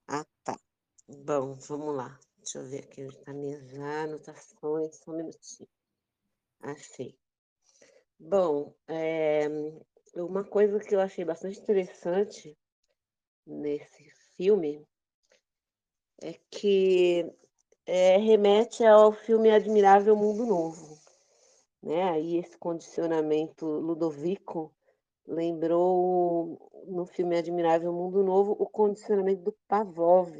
Ah, tá. Bom, vamos lá. Deixa eu ver aqui onde está minhas anotações, só um minutinho. Achei. Bom, é, uma coisa que eu achei bastante interessante nesse filme é que é, remete ao filme Admirável Mundo Novo. né? Aí esse condicionamento Ludovico lembrou no filme Admirável Mundo Novo o condicionamento do Pavlov,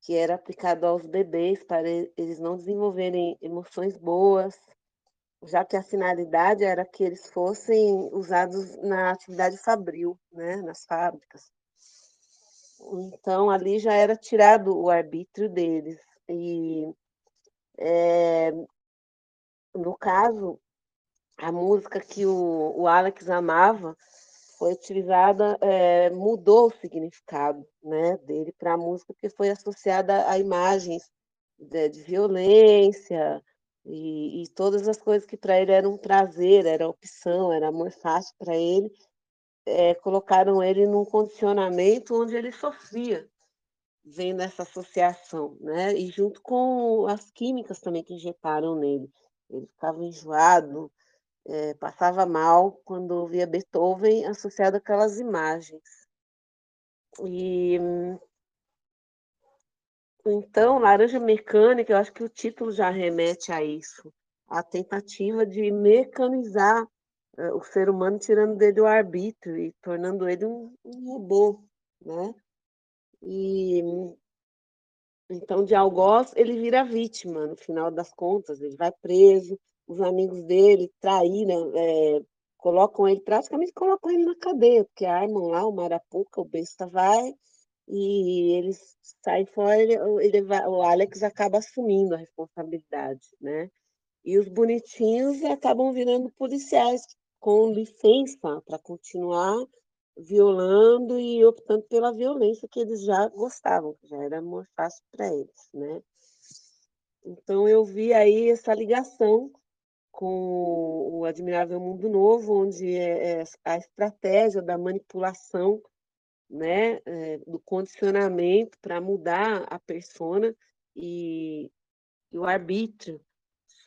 que era aplicado aos bebês para eles não desenvolverem emoções boas, já que a finalidade era que eles fossem usados na atividade fabril, né, nas fábricas. Então, ali já era tirado o arbítrio deles. E, é, no caso, a música que o, o Alex amava foi utilizada, é, mudou o significado né, dele para a música, porque foi associada a imagens de, de violência e, e, todas as coisas que para ele eram um prazer, era opção, era amor fácil para ele, é, colocaram ele num condicionamento onde ele sofria vendo essa associação, né? E junto com as químicas também que injetaram nele. Ele ficava enjoado, é, passava mal quando ouvia Beethoven associado àquelas imagens. E então, Laranja Mecânica, eu acho que o título já remete a isso, a tentativa de mecanizar o ser humano, tirando dele o arbítrio e tornando ele um, um robô, né? E então, de algoz, ele vira vítima, no final das contas, ele vai preso, os amigos dele traíram, é, colocam ele, praticamente colocam ele na cadeia, porque armam lá o Marapuca, o besta vai, e eles saem fora, ele, vai, o Alex acaba assumindo a responsabilidade, né? E os bonitinhos acabam virando policiais com licença para continuar violando e optando pela violência que eles já gostavam, que já era amor fácil para eles, né? Então eu vi aí essa ligação com o Admirável Mundo Novo, onde é, é a estratégia da manipulação, né, é, do condicionamento para mudar a persona e, e, o arbítrio.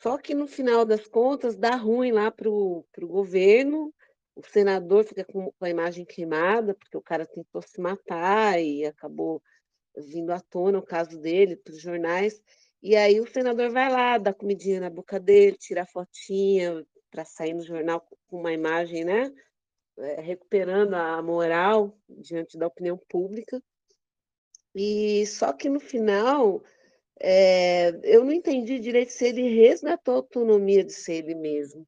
Só que no final das contas dá ruim lá para o governo, o senador fica com, a imagem queimada, porque o cara tentou se matar e acabou vindo à tona o caso dele para os jornais. E aí o senador vai lá, dá comidinha na boca dele, tira a fotinha para sair no jornal com uma imagem, né? É, recuperando a moral diante da opinião pública. E só que no final é, eu não entendi direito se ele resgatou a autonomia de ser ele mesmo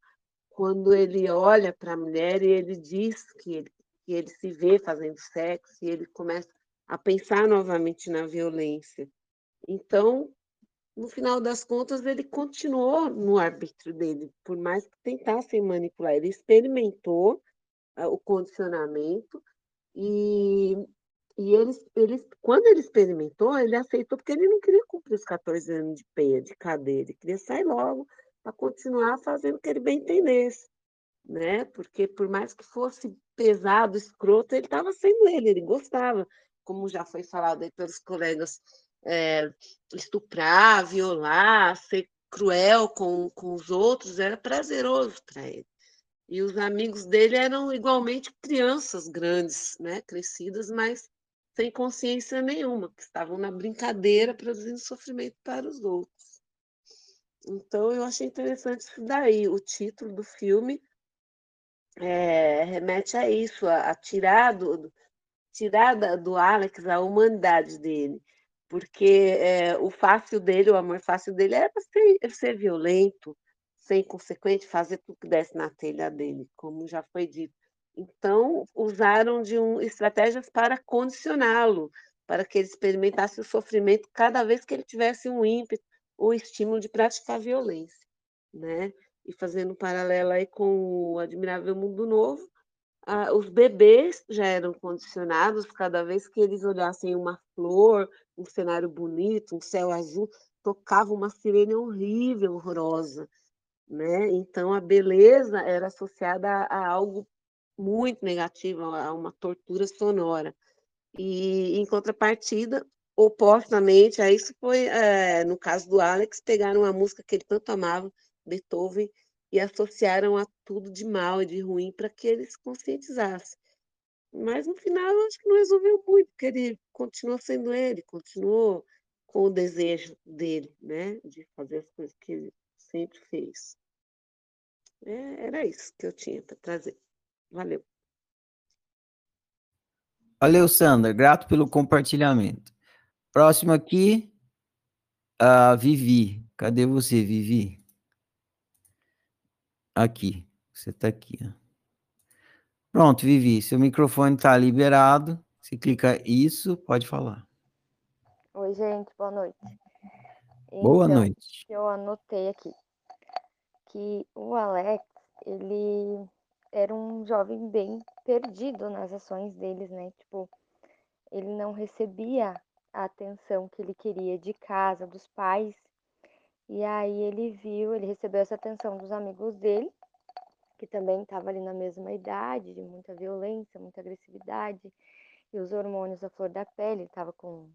quando ele olha para a mulher e ele diz que ele, que ele se vê fazendo sexo e ele começa a pensar novamente na violência. Então, no final das contas, ele continuou no arbítrio dele, por mais que tentassem manipular. Ele experimentou uh, o condicionamento e, e ele, ele, quando ele experimentou, ele aceitou, porque ele não queria cumprir os 14 anos de peia, de cadeia, ele queria sair logo para continuar fazendo o que ele bem entendesse, né? Porque por mais que fosse pesado, escroto, ele estava sendo ele, ele gostava, como já foi falado aí pelos colegas, é, estuprar, violar, ser cruel com, com os outros era prazeroso para ele. E os amigos dele eram igualmente crianças grandes, né? crescidas, mas sem consciência nenhuma, que estavam na brincadeira produzindo sofrimento para os outros. Então, eu achei interessante isso daí. O título do filme é, remete a isso, a, a tirar, do, tirar do Alex a humanidade dele. Porque é, o fácil dele, o amor fácil dele era ser, ser violento, ser inconsequente, fazer tudo que desse na telha dele, como já foi dito. Então, usaram de um, estratégias para condicioná-lo, para que ele experimentasse o sofrimento cada vez que ele tivesse um ímpeto o estímulo de praticar violência, né? E fazendo um paralelo aí com o Admirável Mundo Novo, os bebês já eram condicionados cada vez que eles olhassem uma flor, um cenário bonito, um céu azul, tocava uma sirene horrível, horrorosa, né? Então a beleza era associada a, a algo muito negativo, a uma tortura sonora. E em contrapartida, opostamente a isso foi, é, no caso do Alex, pegaram a música que ele tanto amava, Beethoven, e associaram a tudo de mal e de ruim para que ele se conscientizasse. Mas no final acho que não resolveu muito, porque ele continuou sendo ele, continuou com o desejo dele, né, de fazer as coisas que ele sempre fez. É, era isso que eu tinha para trazer. Valeu. Valeu, Sandra. Grato pelo compartilhamento. Próximo aqui, a Vivi. Cadê você, Vivi? Aqui. Você está aqui. Ó. Pronto, Vivi. Seu microfone está liberado. Você clica isso, pode falar. Oi, gente. Boa noite. Boa Então, noite. eu anotei aqui que o Alex, ele era um jovem bem perdido nas ações deles, né? Tipo, ele não recebia a atenção que ele queria de casa, dos pais. E aí ele viu, ele recebeu essa atenção dos amigos dele, que também estava ali na mesma idade, de muita violência, muita agressividade, e os hormônios à flor da pele, ele estava com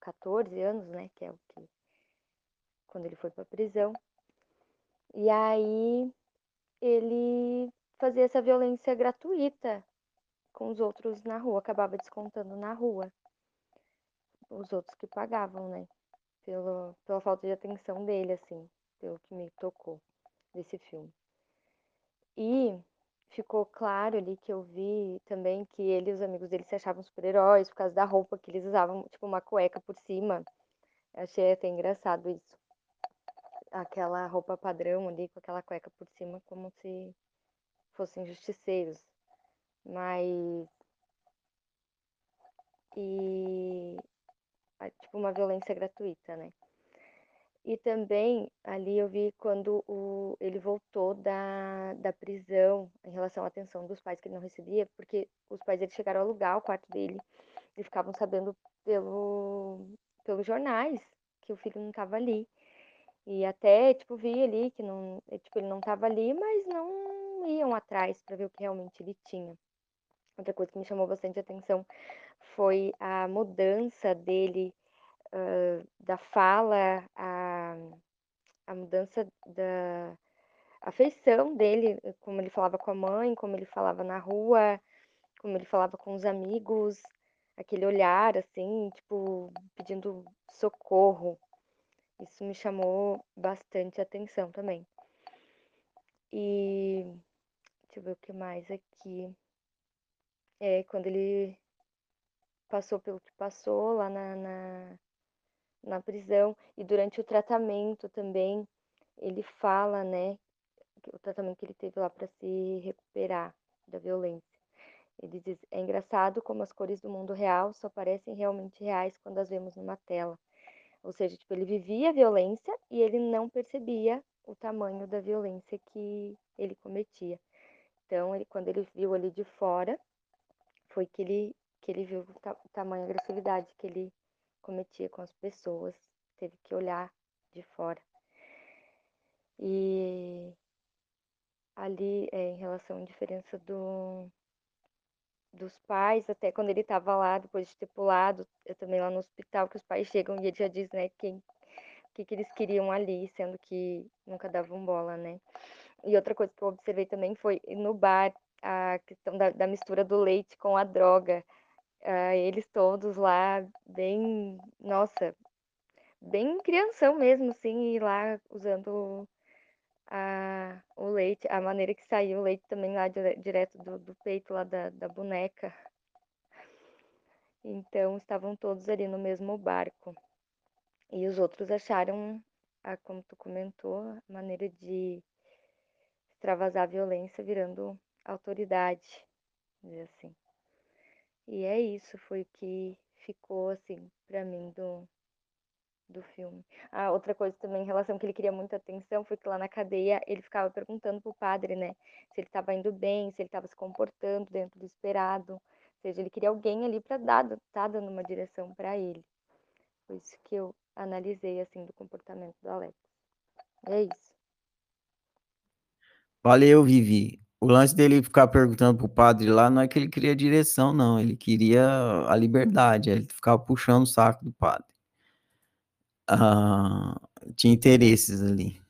14 anos, né, que é o que quando ele foi para prisão. E aí ele fazia essa violência gratuita com os outros na rua, acabava descontando na rua. Os outros que pagavam, né? Pelo, pela falta de atenção dele, assim, pelo que me tocou desse filme. E ficou claro ali que eu vi também que ele e os amigos dele se achavam super-heróis por causa da roupa que eles usavam, tipo uma cueca por cima. Eu achei até engraçado isso. Aquela roupa padrão ali com aquela cueca por cima, como se fossem justiceiros. Mas. E. Tipo, uma violência gratuita, né? E também ali eu vi quando o, ele voltou da, da prisão em relação à atenção dos pais que ele não recebia, porque os pais dele chegaram a alugar o quarto dele e ficavam sabendo pelo, pelos jornais que o filho não estava ali. E até, tipo, vi ali que não, tipo, ele não estava ali, mas não iam atrás para ver o que realmente ele tinha. Outra coisa que me chamou bastante atenção foi a mudança dele uh, da fala, a, a mudança da afeição dele, como ele falava com a mãe, como ele falava na rua, como ele falava com os amigos, aquele olhar assim, tipo, pedindo socorro. Isso me chamou bastante atenção também. E deixa eu ver o que mais aqui. É, quando ele passou pelo que passou lá na, na, na prisão e durante o tratamento também, ele fala, né, o tratamento que ele teve lá para se recuperar da violência. Ele diz: é engraçado como as cores do mundo real só parecem realmente reais quando as vemos numa tela. Ou seja, tipo, ele vivia a violência e ele não percebia o tamanho da violência que ele cometia. Então, ele, quando ele viu ali de fora, foi que ele, que ele viu o, ta tamanho da agressividade que ele cometia com as pessoas. Teve que olhar de fora. E ali, é, em relação à diferença do, dos pais, até quando ele estava lá, depois de ter pulado, eu também lá no hospital, que os pais chegam e ele já diz, né, quem, o que, que eles queriam ali, sendo que nunca davam bola, né. E outra coisa que eu observei também foi no bar, a questão da, da mistura do leite com a droga. Uh, eles todos lá, bem, nossa, bem crianção mesmo, assim, e lá usando a, o leite, a maneira que saiu o leite também lá dire, direto do, do, peito lá da, da boneca. Então estavam todos ali no mesmo barco. E os outros acharam, a, como tu comentou, a maneira de extravasar a violência virando autoridade, dizer assim. E é isso, foi o que ficou assim para mim do do filme. Ah, outra coisa também em relação que ele queria muita atenção foi que lá na cadeia ele ficava perguntando pro padre, né, se ele estava indo bem, se ele estava se comportando dentro do esperado. Ou seja, ele queria alguém ali para dar, tá dando uma direção para ele. Foi isso que eu analisei assim do comportamento do Alex. É isso. Valeu, Vivi. O lance dele ficar perguntando pro padre lá não é que ele queria direção, não. Ele queria a liberdade. Ele ficava puxando o saco do padre. Ah, tinha interesses ali.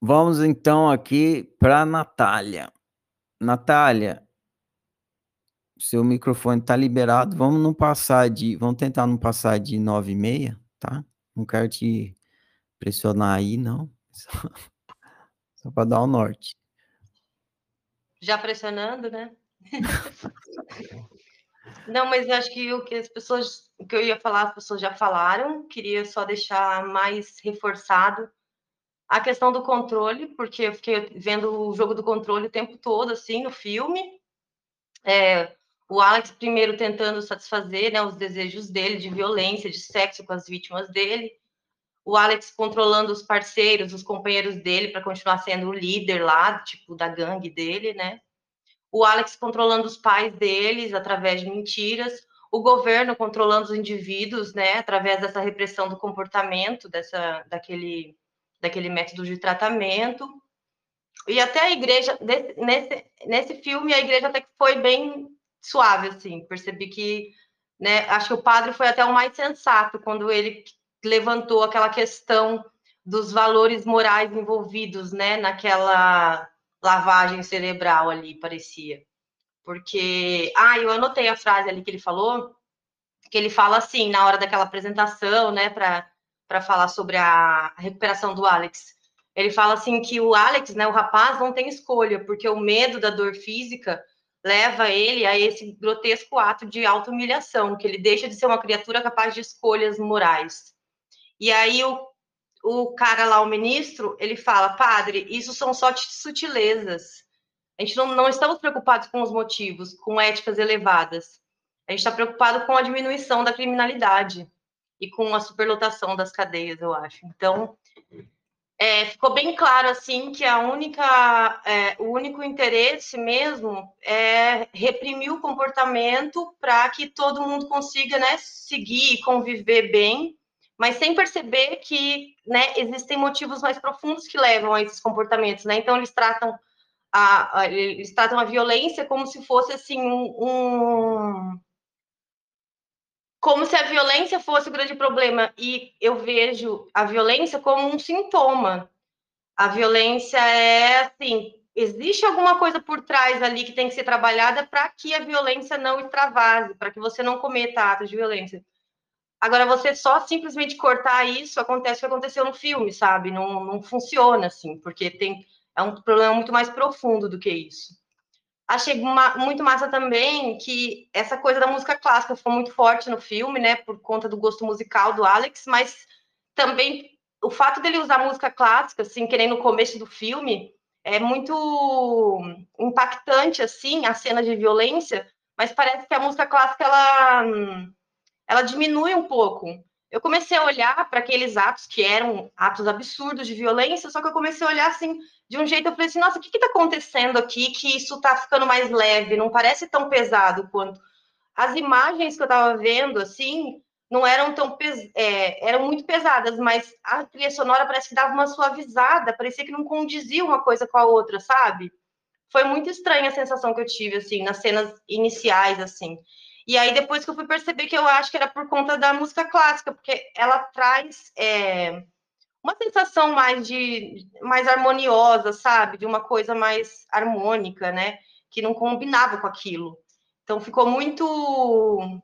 Vamos então aqui para Natália. Natália, seu microfone está liberado. Vamos não passar de, vamos tentar não passar de nove e meia, tá? Não quero te pressionar aí, não. Só para dar o norte. Já pressionando, né? Não, mas acho que o que as pessoas, o que eu ia falar, as pessoas já falaram. Queria só deixar mais reforçado a questão do controle, porque eu fiquei vendo o jogo do controle o tempo todo, assim, no filme. É, o Alex primeiro tentando satisfazer né, os desejos dele de violência, de sexo com as vítimas dele. O Alex controlando os parceiros, os companheiros dele para continuar sendo o líder lá, tipo, da gangue dele, né? O Alex controlando os pais deles através de mentiras. O governo controlando os indivíduos, né, através dessa repressão do comportamento, dessa, daquele, daquele método de tratamento. E até a igreja, nesse, nesse filme, a igreja até que foi bem suave, assim. Percebi que, né, acho que o padre foi até o mais sensato quando ele levantou aquela questão dos valores morais envolvidos, né, naquela lavagem cerebral ali, parecia. Porque, ah, eu anotei a frase ali que ele falou, que ele fala assim, na hora daquela apresentação, né, para falar sobre a recuperação do Alex. Ele fala assim que o Alex, né, o rapaz, não tem escolha, porque o medo da dor física leva ele a esse grotesco ato de auto-humilhação, que ele deixa de ser uma criatura capaz de escolhas morais. E aí o, o cara lá, o ministro, ele fala, padre, isso são só sutilezas. A gente não, não estamos preocupados com os motivos, com éticas elevadas. A gente está preocupado com a diminuição da criminalidade e com a superlotação das cadeias, eu acho. Então, é, ficou bem claro assim que a única, é, o único interesse mesmo é reprimir o comportamento para que todo mundo consiga né, seguir e conviver bem, mas sem perceber que né, existem motivos mais profundos que levam a esses comportamentos. Né? Então eles tratam a, a, eles tratam a violência como se fosse assim um, um como se a violência fosse o grande problema. E eu vejo a violência como um sintoma. A violência é assim: existe alguma coisa por trás ali que tem que ser trabalhada para que a violência não extravase, para que você não cometa atos de violência. Agora, você só simplesmente cortar isso, acontece o que aconteceu no filme, sabe? Não, não funciona assim, porque tem, é um problema muito mais profundo do que isso achei uma, muito massa também que essa coisa da música clássica ficou muito forte no filme, né, por conta do gosto musical do Alex, mas também o fato dele usar música clássica, assim, que nem no começo do filme, é muito impactante, assim, a cena de violência, mas parece que a música clássica, ela, ela diminui um pouco. Eu comecei a olhar para aqueles atos que eram atos absurdos de violência, só que eu comecei a olhar, assim, de um jeito, eu falei assim, nossa, o que está acontecendo aqui que isso está ficando mais leve, não parece tão pesado quanto... As imagens que eu estava vendo, assim, não eram tão... Pes... É, eram muito pesadas, mas a trilha sonora parece que dava uma suavizada, parecia que não condizia uma coisa com a outra, sabe? Foi muito estranha a sensação que eu tive, assim, nas cenas iniciais, assim. E aí, depois que eu fui perceber que eu acho que era por conta da música clássica, porque ela traz... É uma sensação mais de mais harmoniosa, sabe? De uma coisa mais harmônica, né? Que não combinava com aquilo. Então ficou muito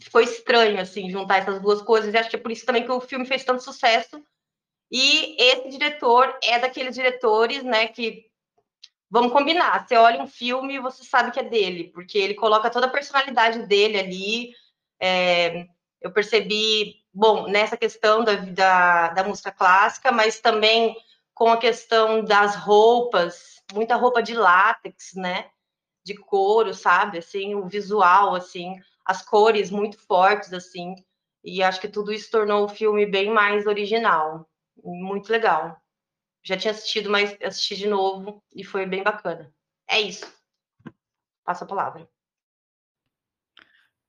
ficou estranho assim juntar essas duas coisas. E acho que é por isso também que o filme fez tanto sucesso. E esse diretor é daqueles diretores, né, que vamos combinar. Você olha um filme e você sabe que é dele, porque ele coloca toda a personalidade dele ali. É, eu percebi bom, nessa questão da, da, da música clássica, mas também com a questão das roupas, muita roupa de látex, né? De couro, sabe? Assim, o visual, assim, as cores muito fortes, assim. E acho que tudo isso tornou o filme bem mais original. Muito legal. Já tinha assistido, mas assisti de novo e foi bem bacana. É isso. Passa a palavra.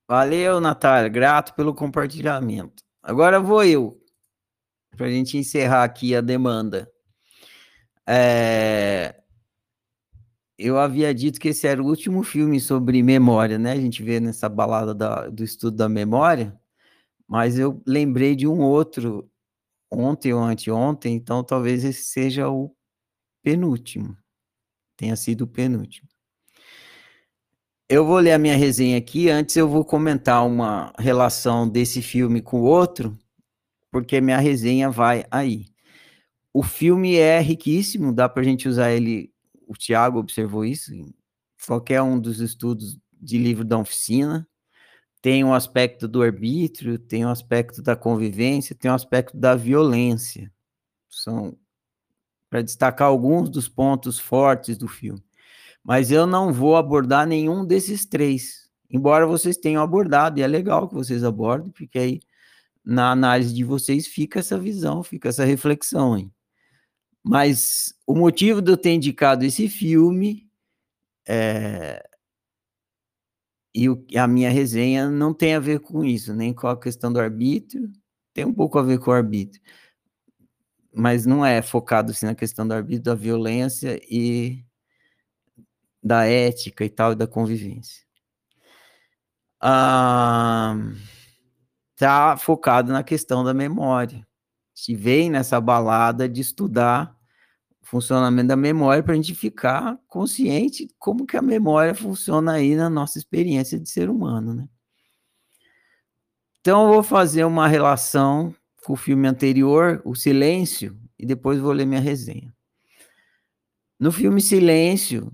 Valeu, Natália. Grato pelo compartilhamento. Agora vou eu, para a gente encerrar aqui a demanda. É... Eu havia dito que esse era o último filme sobre memória, né? A gente vê nessa balada da, do estudo da memória, mas eu lembrei de um outro ontem ou anteontem, então talvez esse seja o penúltimo. Tenha sido o penúltimo. Eu vou ler a minha resenha aqui, antes eu vou comentar uma relação desse filme com o outro, porque minha resenha vai aí. o filme é riquíssimo, dá para a gente usar ele. O Tiago observou isso em qualquer um dos estudos de livro da oficina. Tem um aspecto do arbítrio, tem um aspecto da convivência, tem um aspecto da violência. São para destacar alguns dos pontos fortes do filme. Mas eu não vou abordar nenhum desses três, embora vocês tenham abordado, e é legal que vocês abordem, porque aí na análise de vocês fica essa visão, fica essa reflexão. Hein? Mas o motivo de eu ter indicado esse filme é, e o, a minha resenha não tem a ver com isso, nem com a questão do arbítrio, tem um pouco a ver com o arbítrio, mas não é focado assim, na questão do arbítrio, da violência e da ética e tal, e da convivência. Ah, tá focado na questão da memória. Se vem nessa balada de estudar funcionamento da memória para a gente ficar consciente como que a memória funciona aí na nossa experiência de ser humano, né? Então eu vou fazer uma relação com o filme anterior, O Silêncio, e depois vou ler minha resenha. No filme Silêncio,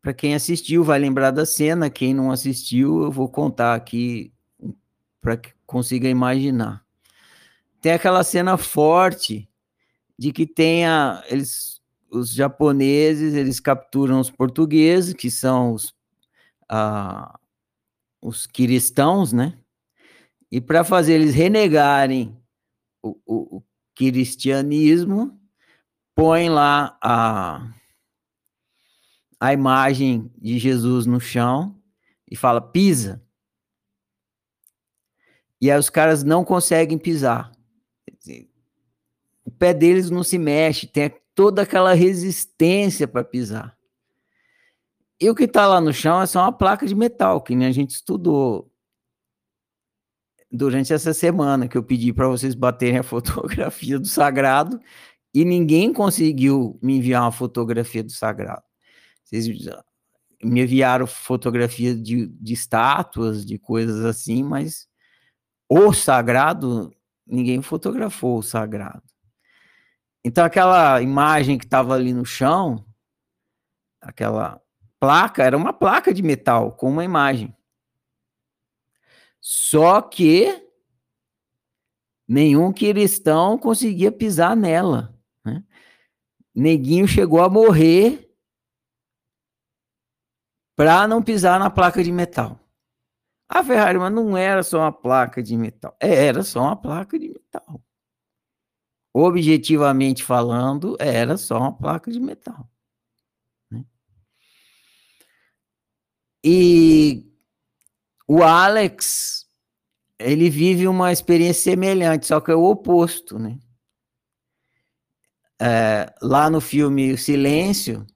para quem assistiu vai lembrar da cena, quem não assistiu, eu vou contar aqui para que consiga imaginar. Tem aquela cena forte de que tenha eles os japoneses, eles capturam os portugueses, que são os ah, os cristãos, né? E para fazer eles renegarem o, o, o cristianismo, põe lá a, a imagem de Jesus no chão e fala: pisa. E aí os caras não conseguem pisar. O pé deles não se mexe, tem toda aquela resistência para pisar. E o que está lá no chão é só uma placa de metal, que nem a gente estudou durante essa semana que eu pedi para vocês baterem a fotografia do sagrado e ninguém conseguiu me enviar uma fotografia do sagrado. Vocês me enviaram fotografia de, de estátuas, de coisas assim, mas o sagrado, ninguém fotografou o sagrado. Então, aquela imagem que estava ali no chão, aquela placa, era uma placa de metal com uma imagem. Só que nenhum cristão conseguia pisar nela. Né? Neguinho chegou a morrer para não pisar na placa de metal. A Ferrari, mas não era só uma placa de metal. É, era só uma placa de metal. Objetivamente falando, era só uma placa de metal. Né? E o Alex, ele vive uma experiência semelhante, só que é o oposto, né? É, lá no filme O Silêncio,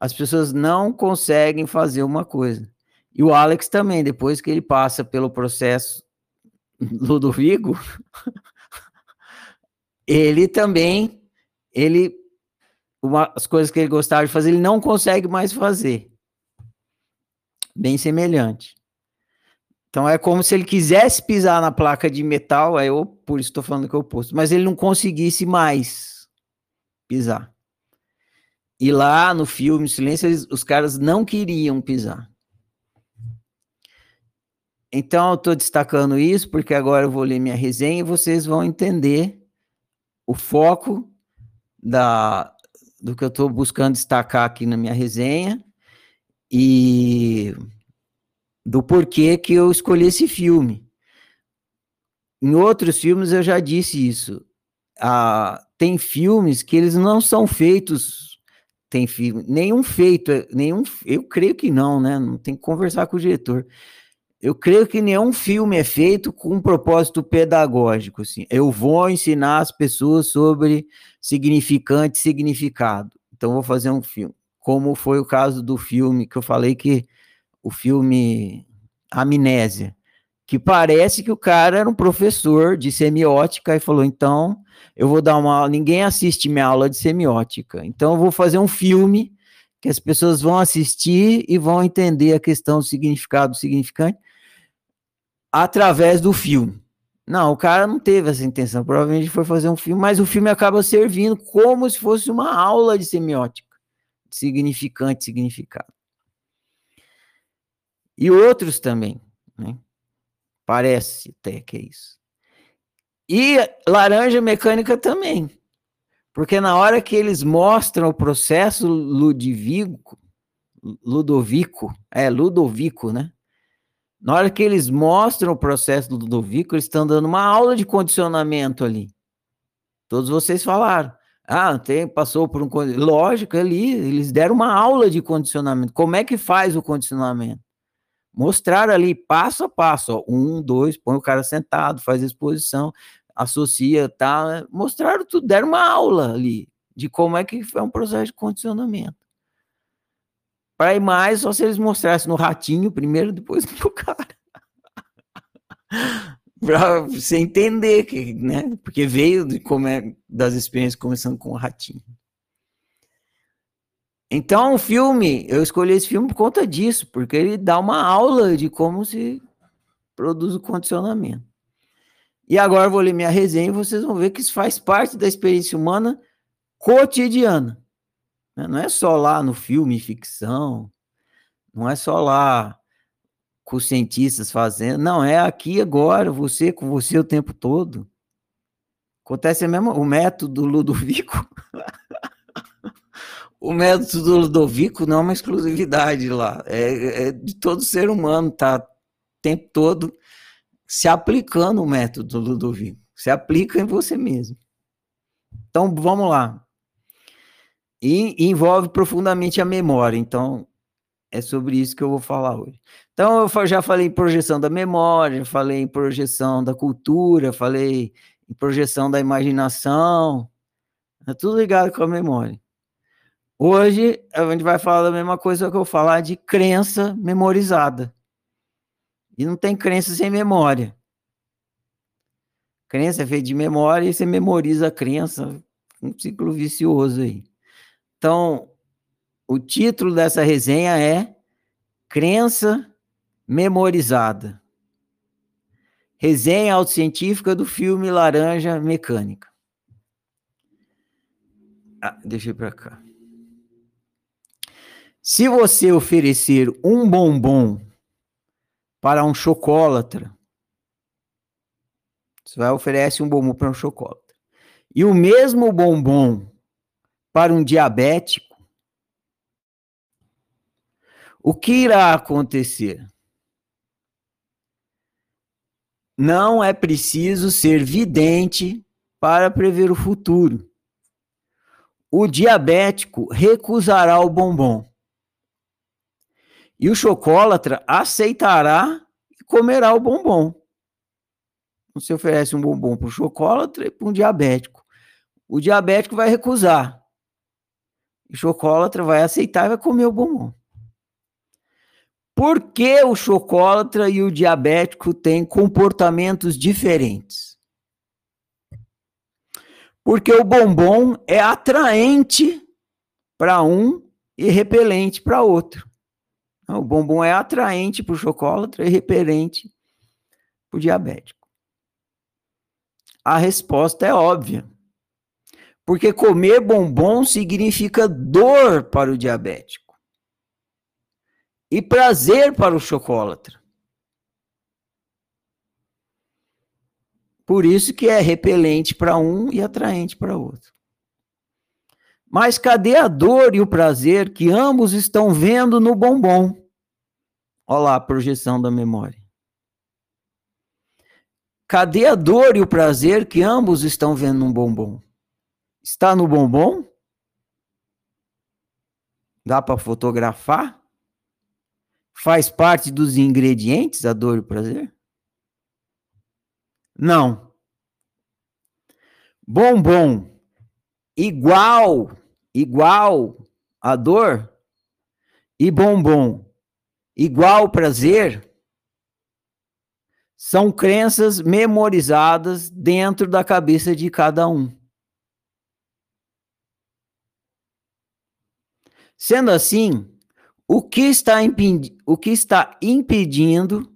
as pessoas não conseguem fazer uma coisa. E o Alex também, depois que ele passa pelo processo Ludovico, ele também, ele, uma, as coisas que ele gostava de fazer, ele não consegue mais fazer. Bem semelhante. Então é como se ele quisesse pisar na placa de metal, aí eu por isso estou falando que é oposto, mas ele não conseguisse mais pisar. E lá no filme Silêncio, eles, os caras não queriam pisar. Então eu estou destacando isso porque agora eu vou ler minha resenha e vocês vão entender o foco da, do que eu estou buscando destacar aqui na minha resenha e do porquê que eu escolhi esse filme. Em outros filmes eu já disse isso. Ah, tem filmes que eles não são feitos. Tem filme, nenhum feito, nenhum, eu creio que não, né? Não tem que conversar com o diretor. Eu creio que nenhum filme é feito com um propósito pedagógico. Assim. Eu vou ensinar as pessoas sobre significante e significado. Então, vou fazer um filme. Como foi o caso do filme que eu falei que o filme Amnésia, que parece que o cara era um professor de semiótica e falou: então eu vou dar uma aula. Ninguém assiste minha aula de semiótica, então eu vou fazer um filme que as pessoas vão assistir e vão entender a questão do significado do significante através do filme. Não, o cara não teve essa intenção. Provavelmente foi fazer um filme, mas o filme acaba servindo como se fosse uma aula de semiótica, de significante, significado. E outros também, né? Parece até que é isso. E laranja mecânica também. Porque na hora que eles mostram o processo ludovico, Ludovico, é Ludovico, né? Na hora que eles mostram o processo do Ludovico, eles estão dando uma aula de condicionamento ali. Todos vocês falaram. Ah, tem, passou por um. Lógico, ali, eles deram uma aula de condicionamento. Como é que faz o condicionamento? Mostraram ali passo a passo, ó, um, dois, põe o cara sentado, faz a exposição, associa, tá? Né? Mostraram tudo, deram uma aula ali de como é que é um processo de condicionamento. Para ir mais, só se eles mostrassem no ratinho primeiro, depois no cara. para você entender que, né? Porque veio de como é, das experiências começando com o ratinho. Então, o filme, eu escolhi esse filme por conta disso, porque ele dá uma aula de como se produz o condicionamento. E agora eu vou ler minha resenha e vocês vão ver que isso faz parte da experiência humana cotidiana. Né? Não é só lá no filme ficção, não é só lá com os cientistas fazendo, não, é aqui agora, você com você o tempo todo. Acontece mesmo o método Ludovico. o método do Ludovico não é uma exclusividade lá, é, é de todo ser humano, tá o tempo todo se aplicando o método do Ludovico, se aplica em você mesmo. Então, vamos lá e envolve profundamente a memória. Então, é sobre isso que eu vou falar hoje. Então, eu já falei em projeção da memória, falei em projeção da cultura, falei em projeção da imaginação, é tudo ligado com a memória. Hoje, a gente vai falar da mesma coisa que eu falar de crença memorizada. E não tem crença sem memória. Crença é feita de memória e você memoriza a crença, um ciclo vicioso aí. Então, o título dessa resenha é Crença Memorizada. Resenha autocientífica do filme Laranja Mecânica. Ah, ir para cá. Se você oferecer um bombom para um chocólatra, você vai oferecer um bombom para um chocólatra, e o mesmo bombom para um diabético, o que irá acontecer? Não é preciso ser vidente para prever o futuro. O diabético recusará o bombom. E o chocólatra aceitará e comerá o bombom. Você oferece um bombom para o chocólatra e para um diabético. O diabético vai recusar. O chocólatra vai aceitar e vai comer o bombom. Por que o chocólatra e o diabético têm comportamentos diferentes? Porque o bombom é atraente para um e repelente para outro. O bombom é atraente para o chocólatra e repelente para o diabético. A resposta é óbvia. Porque comer bombom significa dor para o diabético e prazer para o chocolate. Por isso que é repelente para um e atraente para outro. Mas cadê a dor e o prazer que ambos estão vendo no bombom? Olha lá a projeção da memória. Cadê a dor e o prazer que ambos estão vendo no bombom? Está no bombom? Dá para fotografar? Faz parte dos ingredientes a dor e o prazer? Não. Bombom igual, igual a dor e bombom igual prazer são crenças memorizadas dentro da cabeça de cada um. Sendo assim, o que está, impedi o que está impedindo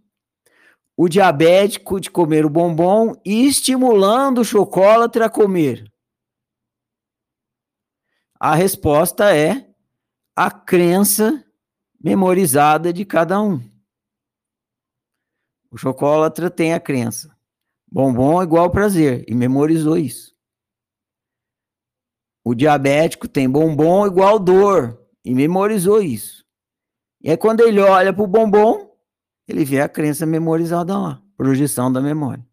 o diabético de comer o bombom e estimulando o chocolate a comer? A resposta é a crença memorizada de cada um. O chocolatra tem a crença. Bombom é igual prazer, e memorizou isso. O diabético tem bombom igual dor, e memorizou isso. E aí, quando ele olha para o bombom, ele vê a crença memorizada lá, projeção da memória.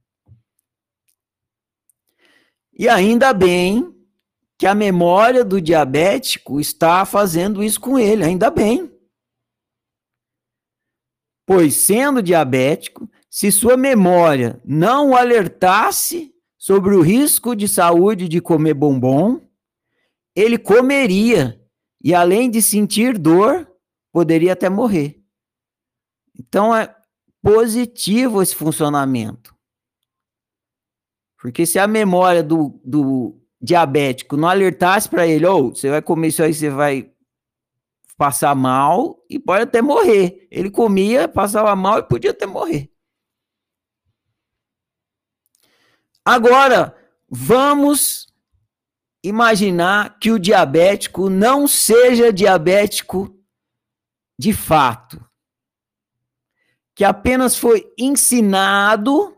E ainda bem que a memória do diabético está fazendo isso com ele, ainda bem. Pois, sendo diabético, se sua memória não alertasse sobre o risco de saúde de comer bombom, ele comeria e, além de sentir dor, poderia até morrer. Então, é positivo esse funcionamento. Porque se a memória do, do diabético não alertasse para ele, ou oh, você vai comer isso aí, você vai passar mal e pode até morrer. Ele comia, passava mal e podia até morrer. Agora, vamos imaginar que o diabético não seja diabético de fato. Que apenas foi ensinado,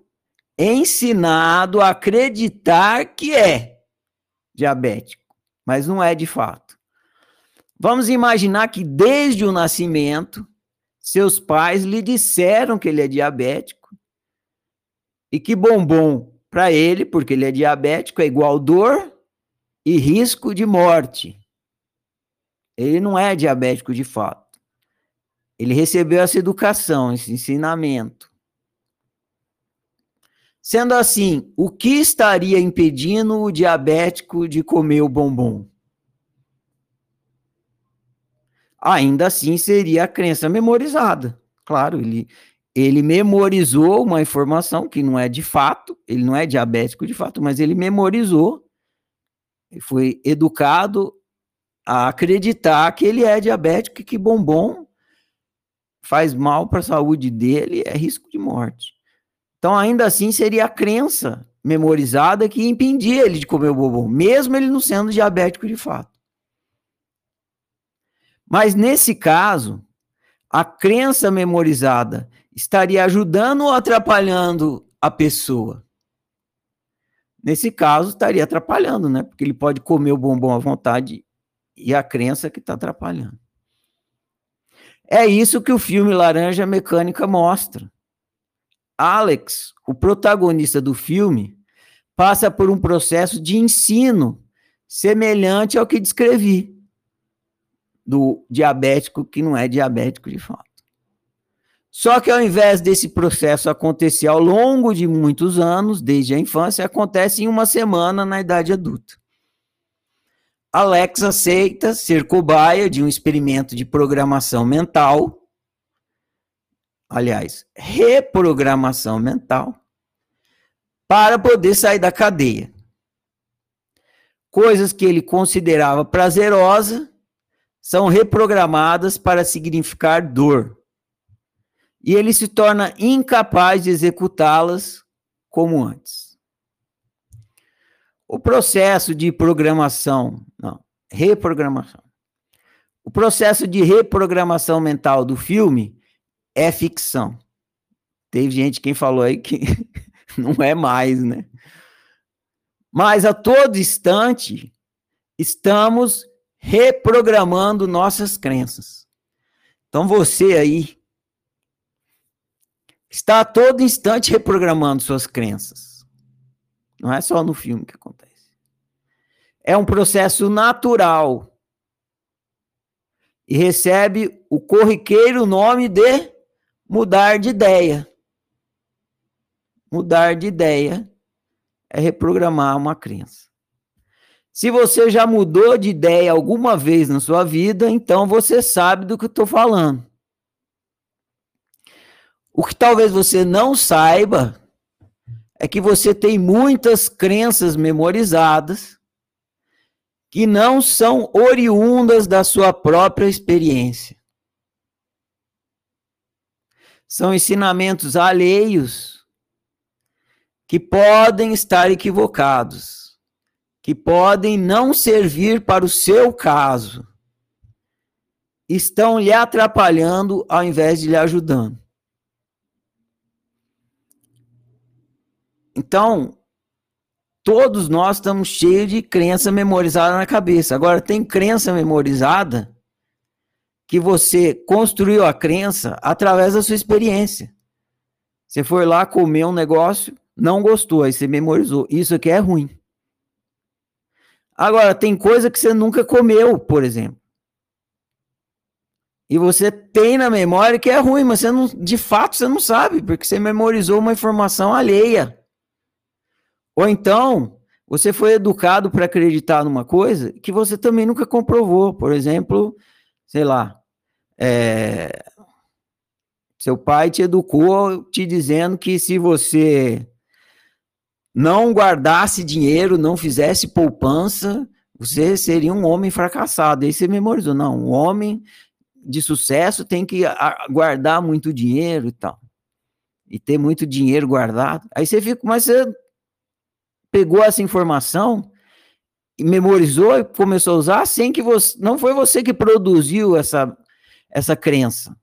ensinado a acreditar que é diabético, mas não é de fato. Vamos imaginar que desde o nascimento, seus pais lhe disseram que ele é diabético e que bombom para ele, porque ele é diabético, é igual dor e risco de morte. Ele não é diabético de fato. Ele recebeu essa educação, esse ensinamento. Sendo assim, o que estaria impedindo o diabético de comer o bombom? Ainda assim seria a crença memorizada. Claro, ele, ele memorizou uma informação que não é de fato, ele não é diabético de fato, mas ele memorizou, foi educado a acreditar que ele é diabético e que bombom faz mal para a saúde dele, é risco de morte. Então, ainda assim, seria a crença memorizada que impedia ele de comer o bombom, mesmo ele não sendo diabético de fato. Mas nesse caso, a crença memorizada estaria ajudando ou atrapalhando a pessoa? Nesse caso, estaria atrapalhando, né? Porque ele pode comer o bombom à vontade e a crença que está atrapalhando. É isso que o filme Laranja Mecânica mostra. Alex, o protagonista do filme, passa por um processo de ensino semelhante ao que descrevi do diabético que não é diabético de fato. Só que ao invés desse processo acontecer ao longo de muitos anos, desde a infância, acontece em uma semana na idade adulta. Alex aceita ser cobaia de um experimento de programação mental aliás, reprogramação mental, para poder sair da cadeia. Coisas que ele considerava prazerosa são reprogramadas para significar dor. E ele se torna incapaz de executá-las como antes. O processo de programação, não, reprogramação. O processo de reprogramação mental do filme é ficção. Teve gente quem falou aí que não é mais, né? Mas a todo instante estamos reprogramando nossas crenças. Então você aí está a todo instante reprogramando suas crenças. Não é só no filme que acontece. É um processo natural. E recebe o corriqueiro nome de mudar de ideia. Mudar de ideia é reprogramar uma crença. Se você já mudou de ideia alguma vez na sua vida, então você sabe do que eu estou falando. O que talvez você não saiba é que você tem muitas crenças memorizadas que não são oriundas da sua própria experiência. são ensinamentos alheios que podem estar equivocados, que podem não servir para o seu caso, estão lhe atrapalhando ao invés de lhe ajudando. Então, todos nós estamos cheios de crença memorizada na cabeça. Agora, tem crença memorizada que você construiu a crença através da sua experiência. Você foi lá comer um negócio, não gostou, aí você memorizou. Isso aqui é ruim. Agora, tem coisa que você nunca comeu, por exemplo. E você tem na memória que é ruim, mas você não, de fato você não sabe, porque você memorizou uma informação alheia. Ou então, você foi educado para acreditar numa coisa que você também nunca comprovou. Por exemplo, sei lá, é... seu pai te educou te dizendo que se você não guardasse dinheiro, não fizesse poupança, você seria um homem fracassado. Aí você memorizou, não, um homem de sucesso tem que guardar muito dinheiro e tal. E ter muito dinheiro guardado. Aí você fica, mas você pegou essa informação e memorizou e começou a usar sem que você. Não foi você que produziu essa, essa crença.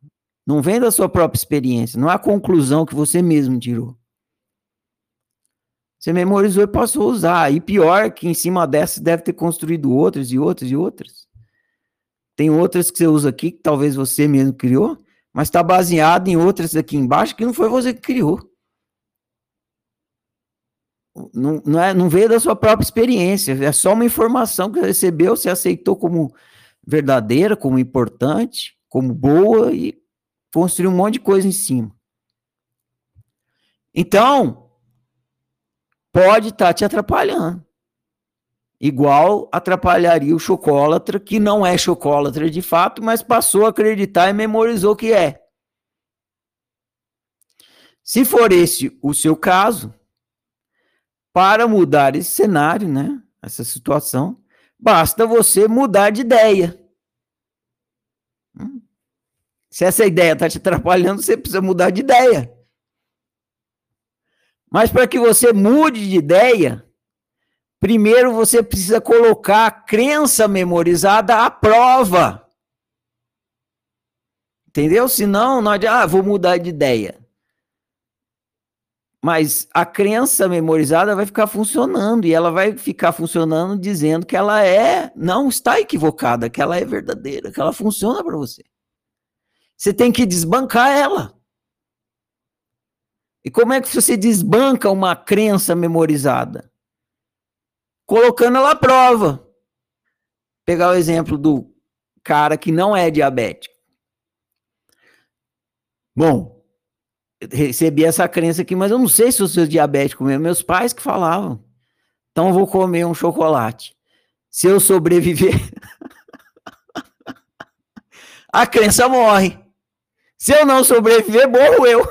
Não vem da sua própria experiência, não é a conclusão que você mesmo tirou. Você memorizou e passou a usar. E pior que em cima dessa deve ter construído outras e outras e outras. Tem outras que você usa aqui que talvez você mesmo criou, mas está baseado em outras aqui embaixo que não foi você que criou não, não, é, não veio da sua própria experiência, é só uma informação que você recebeu, você aceitou como verdadeira, como importante, como boa e construiu um monte de coisa em cima. Então, pode estar tá te atrapalhando. Igual atrapalharia o chocólatra, que não é chocólatra de fato, mas passou a acreditar e memorizou que é. Se for esse o seu caso, para mudar esse cenário, né? Essa situação, basta você mudar de ideia. Hum? Se essa ideia está te atrapalhando, você precisa mudar de ideia. Mas para que você mude de ideia, primeiro você precisa colocar a crença memorizada à prova. Entendeu? Senão, não adianta, ah, vou mudar de ideia. Mas a crença memorizada vai ficar funcionando e ela vai ficar funcionando dizendo que ela é, não está equivocada, que ela é verdadeira, que ela funciona para você. Você tem que desbancar ela. E como é que você desbanca uma crença memorizada? Colocando ela à prova. Pegar o exemplo do cara que não é diabético. Bom, recebi essa crença aqui, mas eu não sei se eu sou diabético mesmo. Meus pais que falavam. Então eu vou comer um chocolate. Se eu sobreviver, a crença morre. Se eu não sobreviver, morro eu.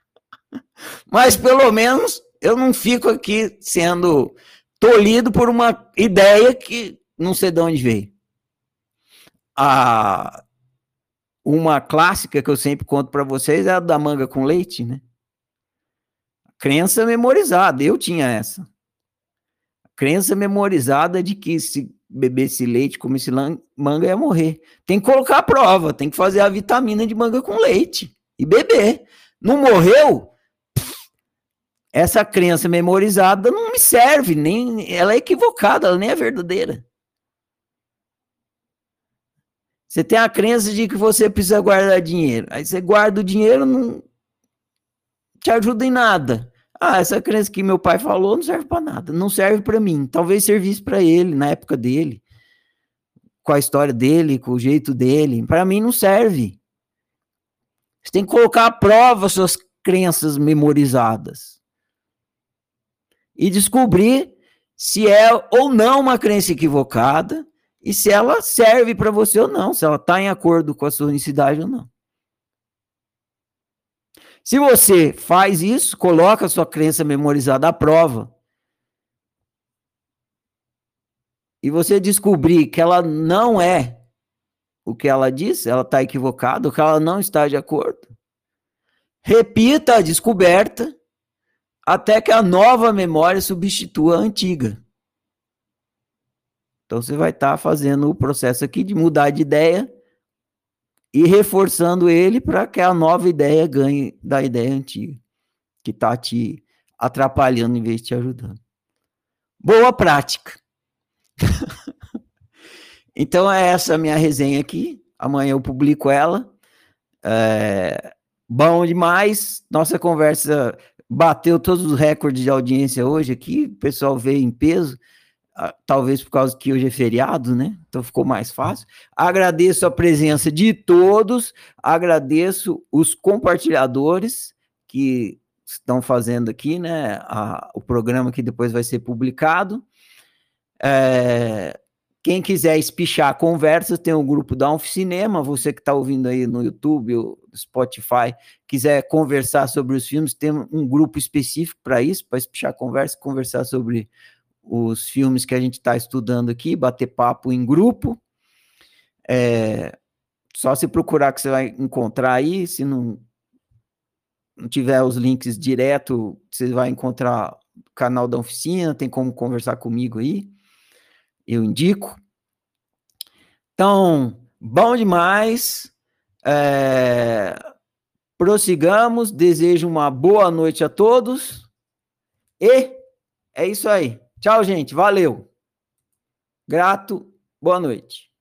mas pelo menos eu não fico aqui sendo tolhido por uma ideia que não sei de onde veio. A uma clássica que eu sempre conto para vocês é a da manga com leite, né? Crença memorizada, eu tinha essa. Crença memorizada de que se bebesse leite, comesse manga, ia morrer. Tem que colocar a prova, tem que fazer a vitamina de manga com leite e beber. Não morreu? Essa crença memorizada não me serve, nem ela é equivocada, ela nem é verdadeira. Você tem a crença de que você precisa guardar dinheiro. Aí você guarda o dinheiro, não te ajuda em nada. Ah, essa crença que meu pai falou não serve para nada. Não serve para mim. Talvez servisse para ele na época dele, com a história dele, com o jeito dele. Para mim não serve. Você tem que colocar à prova suas crenças memorizadas e descobrir se é ou não uma crença equivocada e se ela serve para você ou não, se ela está em acordo com a sua unicidade ou não. Se você faz isso, coloca a sua crença memorizada à prova, e você descobrir que ela não é o que ela diz, ela está equivocada, que ela não está de acordo, repita a descoberta até que a nova memória substitua a antiga. Então você vai estar tá fazendo o processo aqui de mudar de ideia e reforçando ele para que a nova ideia ganhe da ideia antiga, que está te atrapalhando em vez de te ajudando. Boa prática. então é essa minha resenha aqui. Amanhã eu publico ela. É, bom demais. Nossa conversa bateu todos os recordes de audiência hoje aqui. O pessoal veio em peso. Talvez por causa que hoje é feriado, né? Então ficou mais fácil. Agradeço a presença de todos, agradeço os compartilhadores que estão fazendo aqui, né? A, o programa que depois vai ser publicado. É, quem quiser espichar conversas, tem o grupo da Cinema. Você que está ouvindo aí no YouTube, Spotify, quiser conversar sobre os filmes, tem um grupo específico para isso, para espichar conversa, conversar sobre os filmes que a gente está estudando aqui, bater papo em grupo. É, só se procurar que você vai encontrar aí, se não, não tiver os links direto, você vai encontrar o canal da oficina, tem como conversar comigo aí, eu indico. Então, bom demais. É, prossigamos, desejo uma boa noite a todos e é isso aí. Tchau, gente. Valeu. Grato. Boa noite.